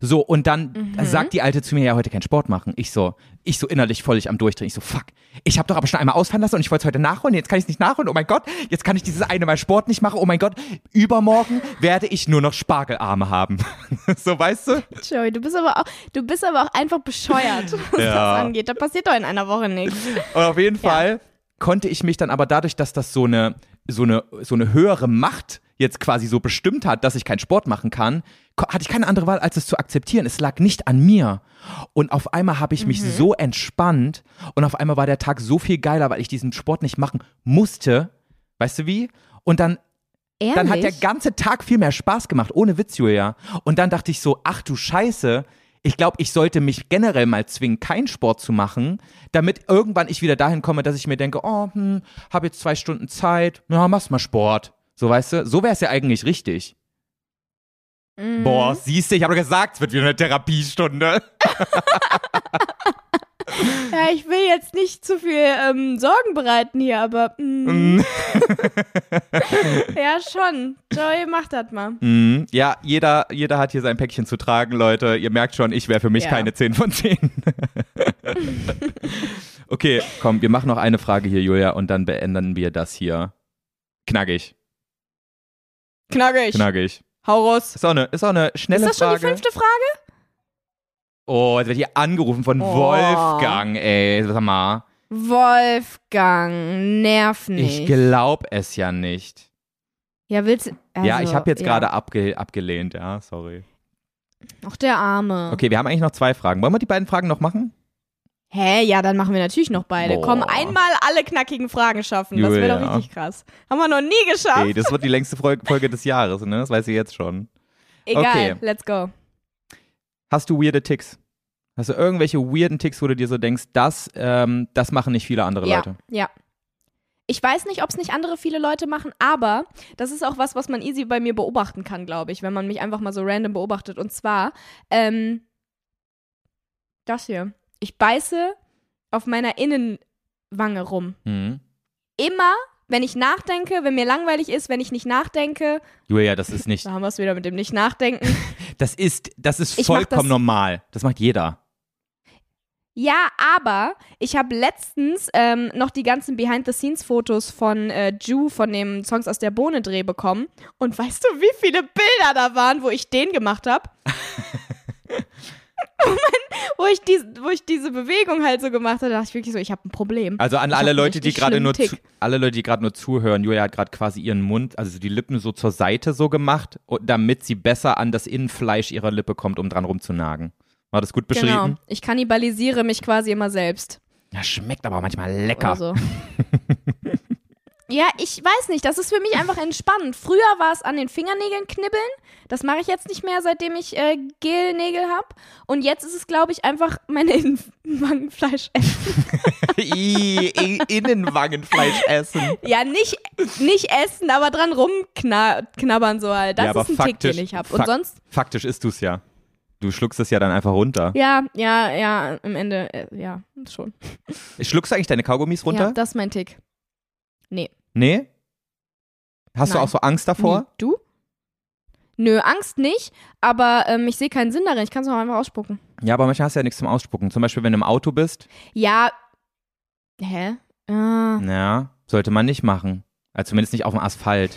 So, und dann sagt die Alte zu mir, ja, heute keinen Sport machen. Ich so, ich so innerlich völlig am Durchdrehen. Ich so, fuck, ich habe doch aber schon einmal ausfallen lassen und ich wollte es heute nachholen, jetzt kann ich es nicht nachholen. Oh mein Gott, jetzt kann ich dieses eine Mal Sport nicht machen. Oh mein Gott, übermorgen werde ich nur noch Spargelarme haben. so, weißt du? Joey, du bist aber auch, du bist aber auch einfach bescheuert, was Ja. das angeht. Da passiert doch in einer Woche nichts. Und auf jeden Fall konnte ich mich dann aber dadurch, dass das so eine, so eine, so eine höhere Macht jetzt quasi so bestimmt hat, dass ich keinen Sport machen kann, hatte ich keine andere Wahl, als es zu akzeptieren. Es lag nicht an mir. Und auf einmal habe ich mich so entspannt und auf einmal war der Tag so viel geiler, weil ich diesen Sport nicht machen musste. Weißt du wie? Und dann Ehrlich? dann hat der ganze Tag viel mehr Spaß gemacht, ohne Witz, Julia. Und dann dachte ich so, ach du Scheiße, ich glaube, ich sollte mich generell mal zwingen, keinen Sport zu machen, damit irgendwann ich wieder dahin komme, dass ich mir denke, oh, hm, habe jetzt zwei Stunden Zeit, ja, machst mal Sport. So, weißt du, so wäre es ja eigentlich richtig. Mhm. Boah, siehst du, ich habe doch gesagt, es wird wieder eine Therapiestunde. Ja, ich will jetzt nicht zu viel ähm, Sorgen bereiten hier, aber mm, ja schon. Joey, mach das mal. Mhm. Ja, jeder, jeder hat hier sein Päckchen zu tragen, Leute. Ihr merkt schon, ich wäre für mich Ja. keine 10 von 10. okay, komm, wir machen noch eine Frage hier, Julia, und dann beenden wir das hier. Knackig, Knackig. knackig. Hau raus. Ist auch eine, ist auch eine Ist schnelle das schon Frage. die fünfte Frage? Oh, jetzt wird hier angerufen von Oh. Wolfgang, ey. Sag mal. Wolfgang, nerv nicht. Ich glaube es ja nicht. ja, willst also, ja, ich habe jetzt ja. gerade abge abgelehnt, ja, sorry. Ach, der Arme. Okay, wir haben eigentlich noch zwei Fragen. Wollen wir die beiden Fragen noch machen? Hä, ja, dann machen wir natürlich noch beide. Boah. Komm, einmal alle knackigen Fragen schaffen. Das wäre doch richtig krass. Haben wir noch nie geschafft. Ey, das wird die längste Folge Folge des Jahres, ne? Das weiß ich jetzt schon. Egal, okay. let's go. Hast du weirde Ticks? Hast du irgendwelche weirden Ticks, wo du dir so denkst, das, ähm, das machen nicht viele andere ja, Leute? ja. Ich weiß nicht, ob es nicht andere viele Leute machen, aber das ist auch was, was man easy bei mir beobachten kann, glaube ich, wenn man mich einfach mal so random beobachtet. Und zwar, ähm, Das hier. Ich beiße auf meiner Innenwange rum. Mhm. Immer, wenn ich nachdenke, wenn mir langweilig ist, wenn ich nicht nachdenke, Julia, das ist nicht, da haben wir es wieder mit dem Nicht-Nachdenken. das ist, das ist Ich vollkommen das- normal. Das macht jeder. Ja, aber ich habe letztens ähm, noch die ganzen Behind-the-Scenes-Fotos von äh, Ju von dem Songs aus der Bohne-Dreh bekommen. Und weißt du, wie viele Bilder da waren, wo ich den gemacht habe? wo, ich dies, wo ich diese Bewegung halt so gemacht habe, dachte ich wirklich so, ich habe ein Problem. Also an alle Leute, die gerade nur zu, alle Leute, die gerade nur zuhören, Julia hat gerade quasi ihren Mund, also die Lippen so zur Seite so gemacht, damit sie besser an das Innenfleisch ihrer Lippe kommt, um dran rumzunagen. War das gut beschrieben? Genau. Ich kannibalisiere mich quasi immer selbst. Ja, schmeckt aber auch manchmal lecker. Oder so. ja, ich weiß nicht. Das ist für mich einfach entspannend. Früher war es an den Fingernägeln knibbeln. Das mache ich jetzt nicht mehr, seitdem ich äh, Gelnägel habe. Und jetzt ist es, glaube ich, einfach mein Innenwangenfleisch essen. I, Innenwangenfleisch essen. ja, nicht, nicht essen, aber dran rumknabbern so halt. Das ja, ist ein Tick, den ich habe. Und sonst, Faktisch isst du es ja. Du schluckst es ja dann einfach runter. ja, ja, ja, im Ende, äh, ja, schon. Schluckst du eigentlich deine Kaugummis Ja, runter? das ist mein Tick. Nee. nee? Hast du Nein. auch so Angst davor? Nie. Du? Nö, Angst nicht, aber ähm, ich sehe keinen Sinn darin. Ich kann es auch einfach ausspucken. Ja, aber manchmal hast du ja nichts zum Ausspucken. Zum Beispiel, wenn du im Auto bist. Ja. Hä? Ah. Ja, sollte man nicht machen. Also zumindest nicht auf dem Asphalt.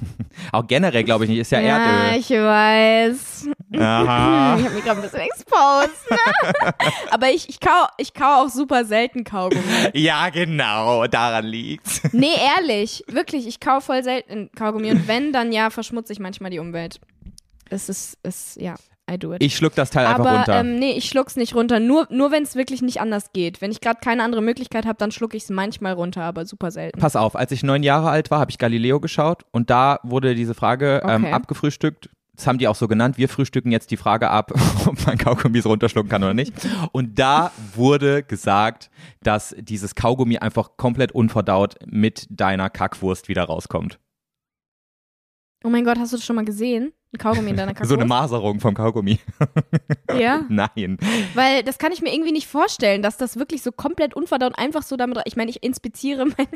auch generell, glaube ich nicht. Ist ja, Erdöl. ich weiß. Aha. Ich habe mich gerade ein bisschen exposed. Ne? aber ich, ich, kau, ich kau auch super selten Kaugummi. Ja, genau, daran liegt's. Nee, ehrlich. Wirklich, ich kau voll selten Kaugummi. Und wenn, dann ja, verschmutze ich manchmal die Umwelt. Es ist, es, ja, I do it. Ich schluck das Teil einfach aber runter. ähm, nee, ich schluck's nicht runter. Nur, nur wenn es wirklich nicht anders geht. Wenn ich gerade keine andere Möglichkeit habe, dann schlucke ich es manchmal runter, aber super selten. Pass auf, als ich neun Jahre alt war, habe ich Galileo geschaut und da wurde diese Frage ähm, Okay. abgefrühstückt. Das haben die auch so genannt. Wir frühstücken jetzt die Frage ab, ob man Kaugummis runterschlucken kann oder nicht. Und da wurde gesagt, dass dieses Kaugummi einfach komplett unverdaut mit deiner Kackwurst wieder rauskommt. Oh mein Gott, hast du das schon mal gesehen? Ein Kaugummi in deiner Kackwurst? So eine Maserung vom Kaugummi. Ja, Nein. weil das kann ich mir irgendwie nicht vorstellen, dass das wirklich so komplett unverdaut einfach so damit. Ich meine, ich inspiziere mein,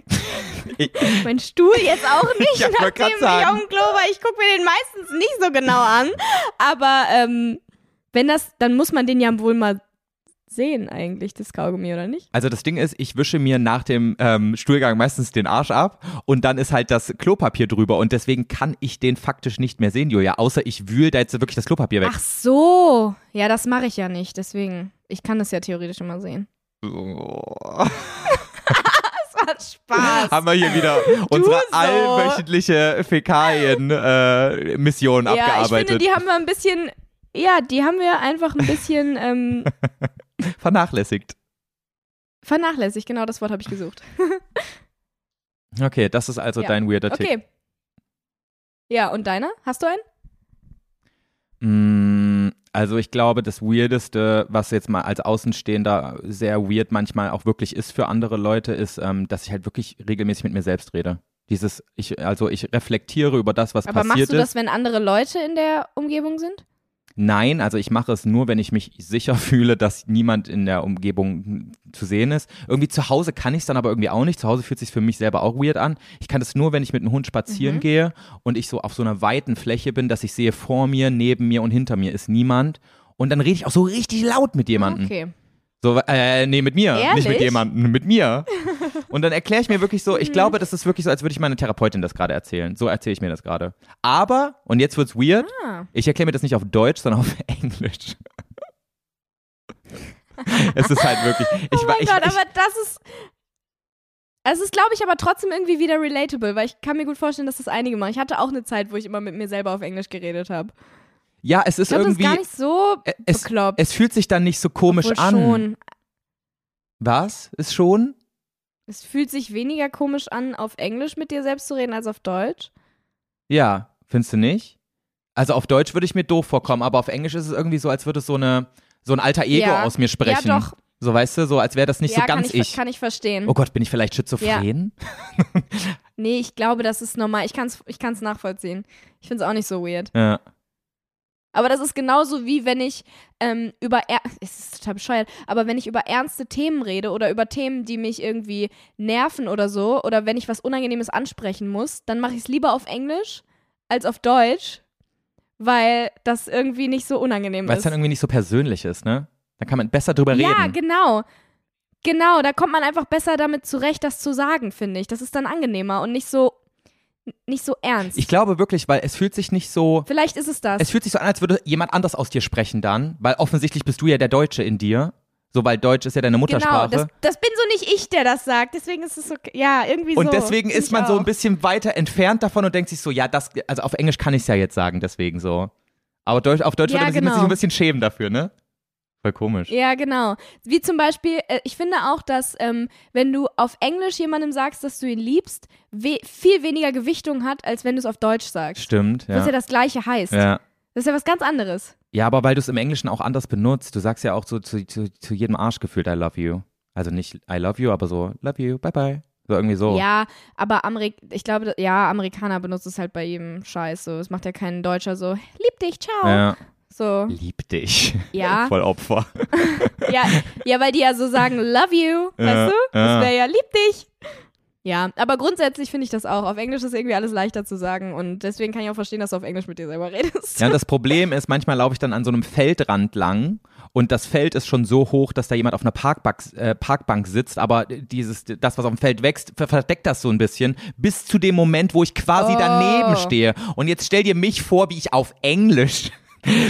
meinen Stuhl jetzt auch nicht, Ja, nachdem ich sagen. auf dem Klo war. Ich gucke mir den meistens nicht so genau an. Aber ähm, wenn das, dann muss man den ja wohl mal sehen eigentlich, das Kaugummi, oder nicht? Also das Ding ist, ich wische mir nach dem ähm, Stuhlgang meistens den Arsch ab und dann ist halt das Klopapier drüber und deswegen kann ich den faktisch nicht mehr sehen, Julia, außer ich wühle da jetzt wirklich das Klopapier weg. Ach so. Ja, das mache ich ja nicht, deswegen. Ich kann das ja theoretisch immer sehen. Das war Spaß. Haben wir hier wieder unsere so. allwöchentliche Fäkalien-Mission ja, ich abgearbeitet. finde, die haben wir ein bisschen, ja, die haben wir einfach ein bisschen ähm, Vernachlässigt. vernachlässigt. Genau das Wort habe ich gesucht. Okay, das ist also Ja. dein weirder Tick. Okay. Ja, und deiner? Hast du einen? Mm, Also ich glaube, das Weirdeste, was jetzt mal als Außenstehender sehr weird manchmal auch wirklich ist für andere Leute, ist, ähm, dass ich halt wirklich regelmäßig mit mir selbst rede. Dieses, ich, also ich reflektiere über das, was Aber passiert machst du ist. das, wenn andere Leute in der Umgebung sind? Nein, also ich mache es nur, wenn ich mich sicher fühle, dass niemand in der Umgebung zu sehen ist. Irgendwie zu Hause kann ich es dann aber irgendwie auch nicht. Zu Hause fühlt sich für mich selber auch weird an. Ich kann es nur, wenn ich mit einem Hund spazieren Mhm. gehe und ich so auf so einer weiten Fläche bin, dass ich sehe, vor mir, neben mir und hinter mir ist niemand. Und dann rede ich auch so richtig laut mit jemandem. Okay. So, äh, nee, mit mir, nicht mit Ehrlich? jemandem, mit mir. Und dann erkläre ich mir wirklich so, ich glaube, das ist wirklich so, als würde ich meiner Therapeutin das gerade erzählen. So erzähle ich mir das gerade. Aber, und jetzt wird's weird, Ah. ich erkläre mir das nicht auf Deutsch, sondern auf Englisch. es ist halt wirklich, ich, oh mein ich, Gott, ich, aber das ist. Es ist, glaube ich, aber trotzdem irgendwie wieder relatable, weil ich kann mir gut vorstellen, dass das einige machen. Ich hatte auch eine Zeit, wo ich immer mit mir selber auf Englisch geredet habe. Ja, es Ich ist glaube, das ist irgendwie, gar nicht so es, bekloppt. es fühlt sich dann nicht so komisch Obwohl an. Schon. Was? Ist schon? Es fühlt sich weniger komisch an, auf Englisch mit dir selbst zu reden, als auf Deutsch. Ja, findest du nicht? Also auf Deutsch würde ich mir doof vorkommen, aber auf Englisch ist es irgendwie so, als würde so eine so ein alter Ego Ja. aus mir sprechen. Ja, doch. So weißt du, so als wäre das nicht ja, so ganz kann ich, ich. kann ich verstehen. Oh Gott, bin ich vielleicht schizophren? Nee, ich glaube, das ist normal. Ich kann es ich kann's nachvollziehen. Ich finde es auch nicht so weird. Ja. Aber das ist genauso wie wenn ich ähm, über, er es ist total bescheuert, aber wenn ich über ernste Themen rede oder über Themen, die mich irgendwie nerven oder so, oder wenn ich was Unangenehmes ansprechen muss, dann mache ich es lieber auf Englisch als auf Deutsch, weil das irgendwie nicht so unangenehm Weil es ist. dann irgendwie nicht so persönlich ist, ne? Da kann man besser drüber Ja, reden. genau. Genau, da kommt man einfach besser damit zurecht, das zu sagen, finde ich. Das ist dann angenehmer und nicht so nicht so ernst. Ich glaube wirklich, weil es fühlt sich nicht so. Vielleicht ist es das. Es fühlt sich so an, als würde jemand anders aus dir sprechen dann, weil offensichtlich bist du ja der Deutsche in dir. So, weil Deutsch ist ja deine genau, Muttersprache. das, das bin so nicht ich, der das sagt. Deswegen ist es so, ja, irgendwie so. und deswegen ist man so auch. ein bisschen weiter entfernt davon und denkt sich so, ja, das, also auf Englisch kann ich es ja jetzt sagen, deswegen so. Aber Deutsch, auf Deutsch Ja, würde man sich genau. so ein bisschen schämen dafür, ne? Voll komisch. Ja, genau. Wie zum Beispiel, äh, ich finde auch, dass ähm, wenn du auf Englisch jemandem sagst, dass du ihn liebst, we viel weniger Gewichtung hat, als wenn du es auf Deutsch sagst. Stimmt, ja. Was ja das gleiche heißt. ja. Das ist ja was ganz anderes. Ja, aber weil du es im Englischen auch anders benutzt. Du sagst ja auch so zu, zu, zu jedem Arsch gefühlt I love you. Also nicht I love you, aber so love you, bye bye. So irgendwie so. Ja, aber Amerik ich glaube, ja, Amerikaner benutzen es halt bei jedem Scheiß so. Es macht ja kein Deutscher so, lieb dich, ciao. Ja. So, Lieb dich. Ja. Voll Opfer. ja, ja, weil die ja so sagen, love you, Ja, weißt du? Das wäre ja lieb dich. Ja, aber grundsätzlich finde ich das auch. Auf Englisch ist irgendwie alles leichter zu sagen und deswegen kann ich auch verstehen, dass du auf Englisch mit dir selber redest. Ja, und das Problem ist, manchmal laufe ich dann an so einem Feldrand lang und das Feld ist schon so hoch, dass da jemand auf einer Parkbank, äh, Parkbank sitzt, aber dieses, das, was auf dem Feld wächst, ver- verdeckt das so ein bisschen, bis zu dem Moment, wo ich quasi Oh. daneben stehe. Und jetzt stell dir mich vor, wie ich auf Englisch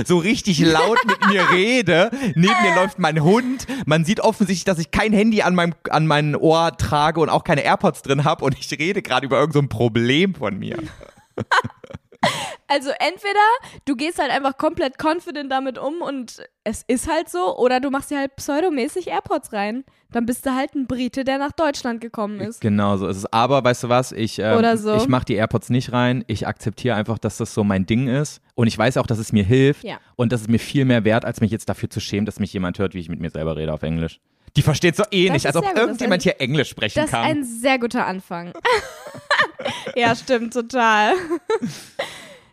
so richtig laut mit mir rede. Neben mir läuft mein Hund. Man sieht offensichtlich, dass ich kein Handy an meinem an meinem Ohr trage und auch keine AirPods drin habe und ich rede gerade über irgendein so Problem von mir. Also entweder du gehst halt einfach komplett confident damit um und es ist halt so, oder du machst dir halt pseudomäßig AirPods rein. Dann bist du halt ein Brite, der nach Deutschland gekommen ist. Genau so ist es. Aber weißt du was? Ich, ähm, so. ich mache die AirPods nicht rein. Ich akzeptiere einfach, dass das so mein Ding ist. Und ich weiß auch, dass es mir hilft. Ja. Und das ist mir viel mehr wert, als mich jetzt dafür zu schämen, dass mich jemand hört, wie ich mit mir selber rede auf Englisch. Die versteht so eh Das nicht, ist als ob. Das ist irgendjemand ein- hier Englisch sprechen Das ist kann. ein sehr guter Anfang. ja, stimmt, total.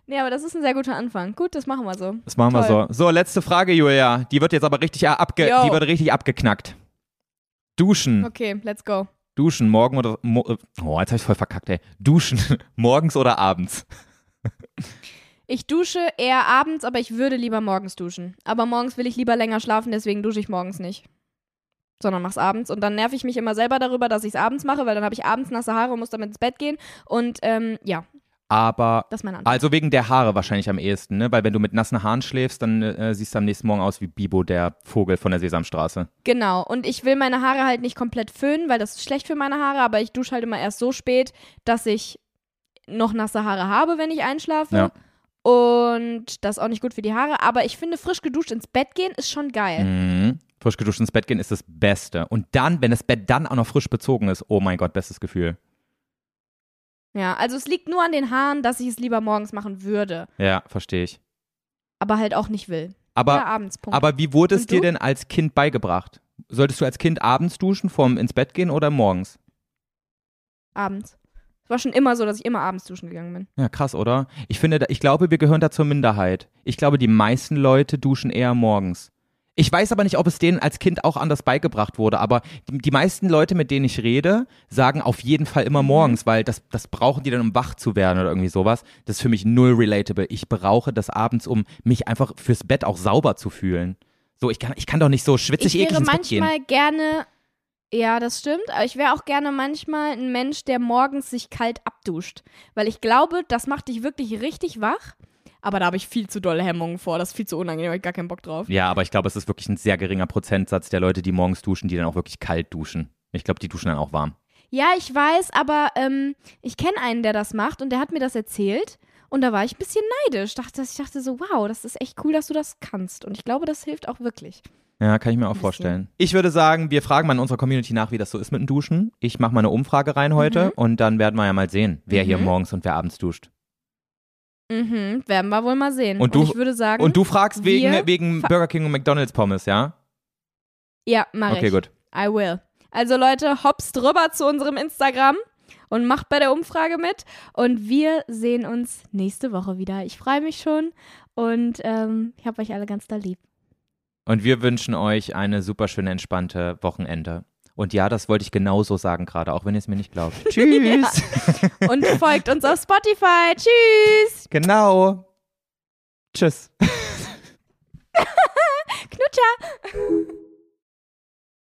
nee, aber das ist ein sehr guter Anfang. Gut, das machen wir so. das machen wir Toll. so. So, letzte Frage, Julia. Die wird jetzt aber richtig abge Yo. die wird richtig abgeknackt. Duschen. Okay, let's go. Duschen morgen oder mo Oh, jetzt habe ich voll verkackt, ey. Duschen morgens oder abends? Ich dusche eher abends, aber ich würde lieber morgens duschen. Aber morgens will ich lieber länger schlafen, deswegen dusche ich morgens nicht. Sondern mach's abends. Und dann nerv ich mich immer selber darüber, dass ich's abends mache, weil dann habe ich abends nasse Haare und muss damit ins Bett gehen. Und ähm, ja, Aber. Also wegen der Haare wahrscheinlich am ehesten, ne? Weil wenn du mit nassen Haaren schläfst, dann äh, siehst du am nächsten Morgen aus wie Bibo, der Vogel von der Sesamstraße. Genau. Und ich will meine Haare halt nicht komplett föhnen, weil das ist schlecht für meine Haare, aber ich dusche halt immer erst so spät, dass ich noch nasse Haare habe, wenn ich einschlafe. Ja. Und das ist auch nicht gut für die Haare. Aber ich finde, frisch geduscht ins Bett gehen ist schon geil. Mhm. Frisch geduscht ins Bett gehen ist das Beste. Und dann, wenn das Bett dann auch noch frisch bezogen ist, oh mein Gott, bestes Gefühl. Ja, also es liegt nur an den Haaren, dass ich es lieber morgens machen würde, Ja, verstehe ich. aber halt auch nicht will. Aber, Oder abends, Punkt. aber wie wurde es dir denn als Kind beigebracht? Solltest du als Kind abends duschen, vorm ins Bett gehen oder morgens? abends. Es war schon immer so, dass ich immer abends duschen gegangen bin. Ja, krass, oder? Ich finde, ich glaube, wir gehören da zur Minderheit. Ich glaube, die meisten Leute duschen eher morgens. Ich weiß aber nicht, ob es denen als Kind auch anders beigebracht wurde, aber die, die meisten Leute, mit denen ich rede, sagen auf jeden Fall immer morgens, weil das, das brauchen die dann, um wach zu werden oder irgendwie sowas. Das ist für mich null relatable. Ich brauche das abends, um mich einfach fürs Bett auch sauber zu fühlen. So, ich kann, ich kann doch nicht so schwitzig ich eklig wäre ins Bett gehen. manchmal gerne, ja, das stimmt, aber ich wäre auch gerne manchmal ein Mensch, der morgens sich kalt abduscht. Weil ich glaube, das macht dich wirklich richtig wach. Aber da habe ich viel zu dolle Hemmungen vor. Das ist viel zu unangenehm, habe ich gar keinen Bock drauf. Ja, aber ich glaube, es ist wirklich ein sehr geringer Prozentsatz der Leute, die morgens duschen, die dann auch wirklich kalt duschen. Ich glaube, die duschen dann auch warm. Ja, ich weiß, aber ähm, ich kenne einen, der das macht und der hat mir das erzählt. Und da war ich ein bisschen neidisch. Dachte, ich dachte so, wow, das ist echt cool, dass du das kannst. Und ich glaube, das hilft auch wirklich. Ja, kann ich mir auch vorstellen. Ich würde sagen, wir fragen mal in unserer Community nach, wie das so ist mit dem Duschen. Ich mache mal eine Umfrage rein heute und dann werden wir ja mal sehen, wer hier Mhm. morgens und wer abends duscht. Mhm, werden wir wohl mal sehen. Und du- ich würde sagen, Und du fragst wegen, wegen Burger King und McDonalds Pommes, ja? ja, mach Okay, ich. gut. I will. Also Leute, hops drüber zu unserem Instagram und macht bei der Umfrage mit. Und wir sehen uns nächste Woche wieder. Ich freue mich schon und ähm, ich habe euch alle ganz da lieb. Und wir wünschen euch eine super schöne, entspannte Wochenende. Und ja, das wollte ich genauso sagen gerade, auch wenn ihr es mir nicht glaubt. Tschüss. ja. Und folgt uns auf Spotify. Tschüss. Genau. Tschüss. Knutscher.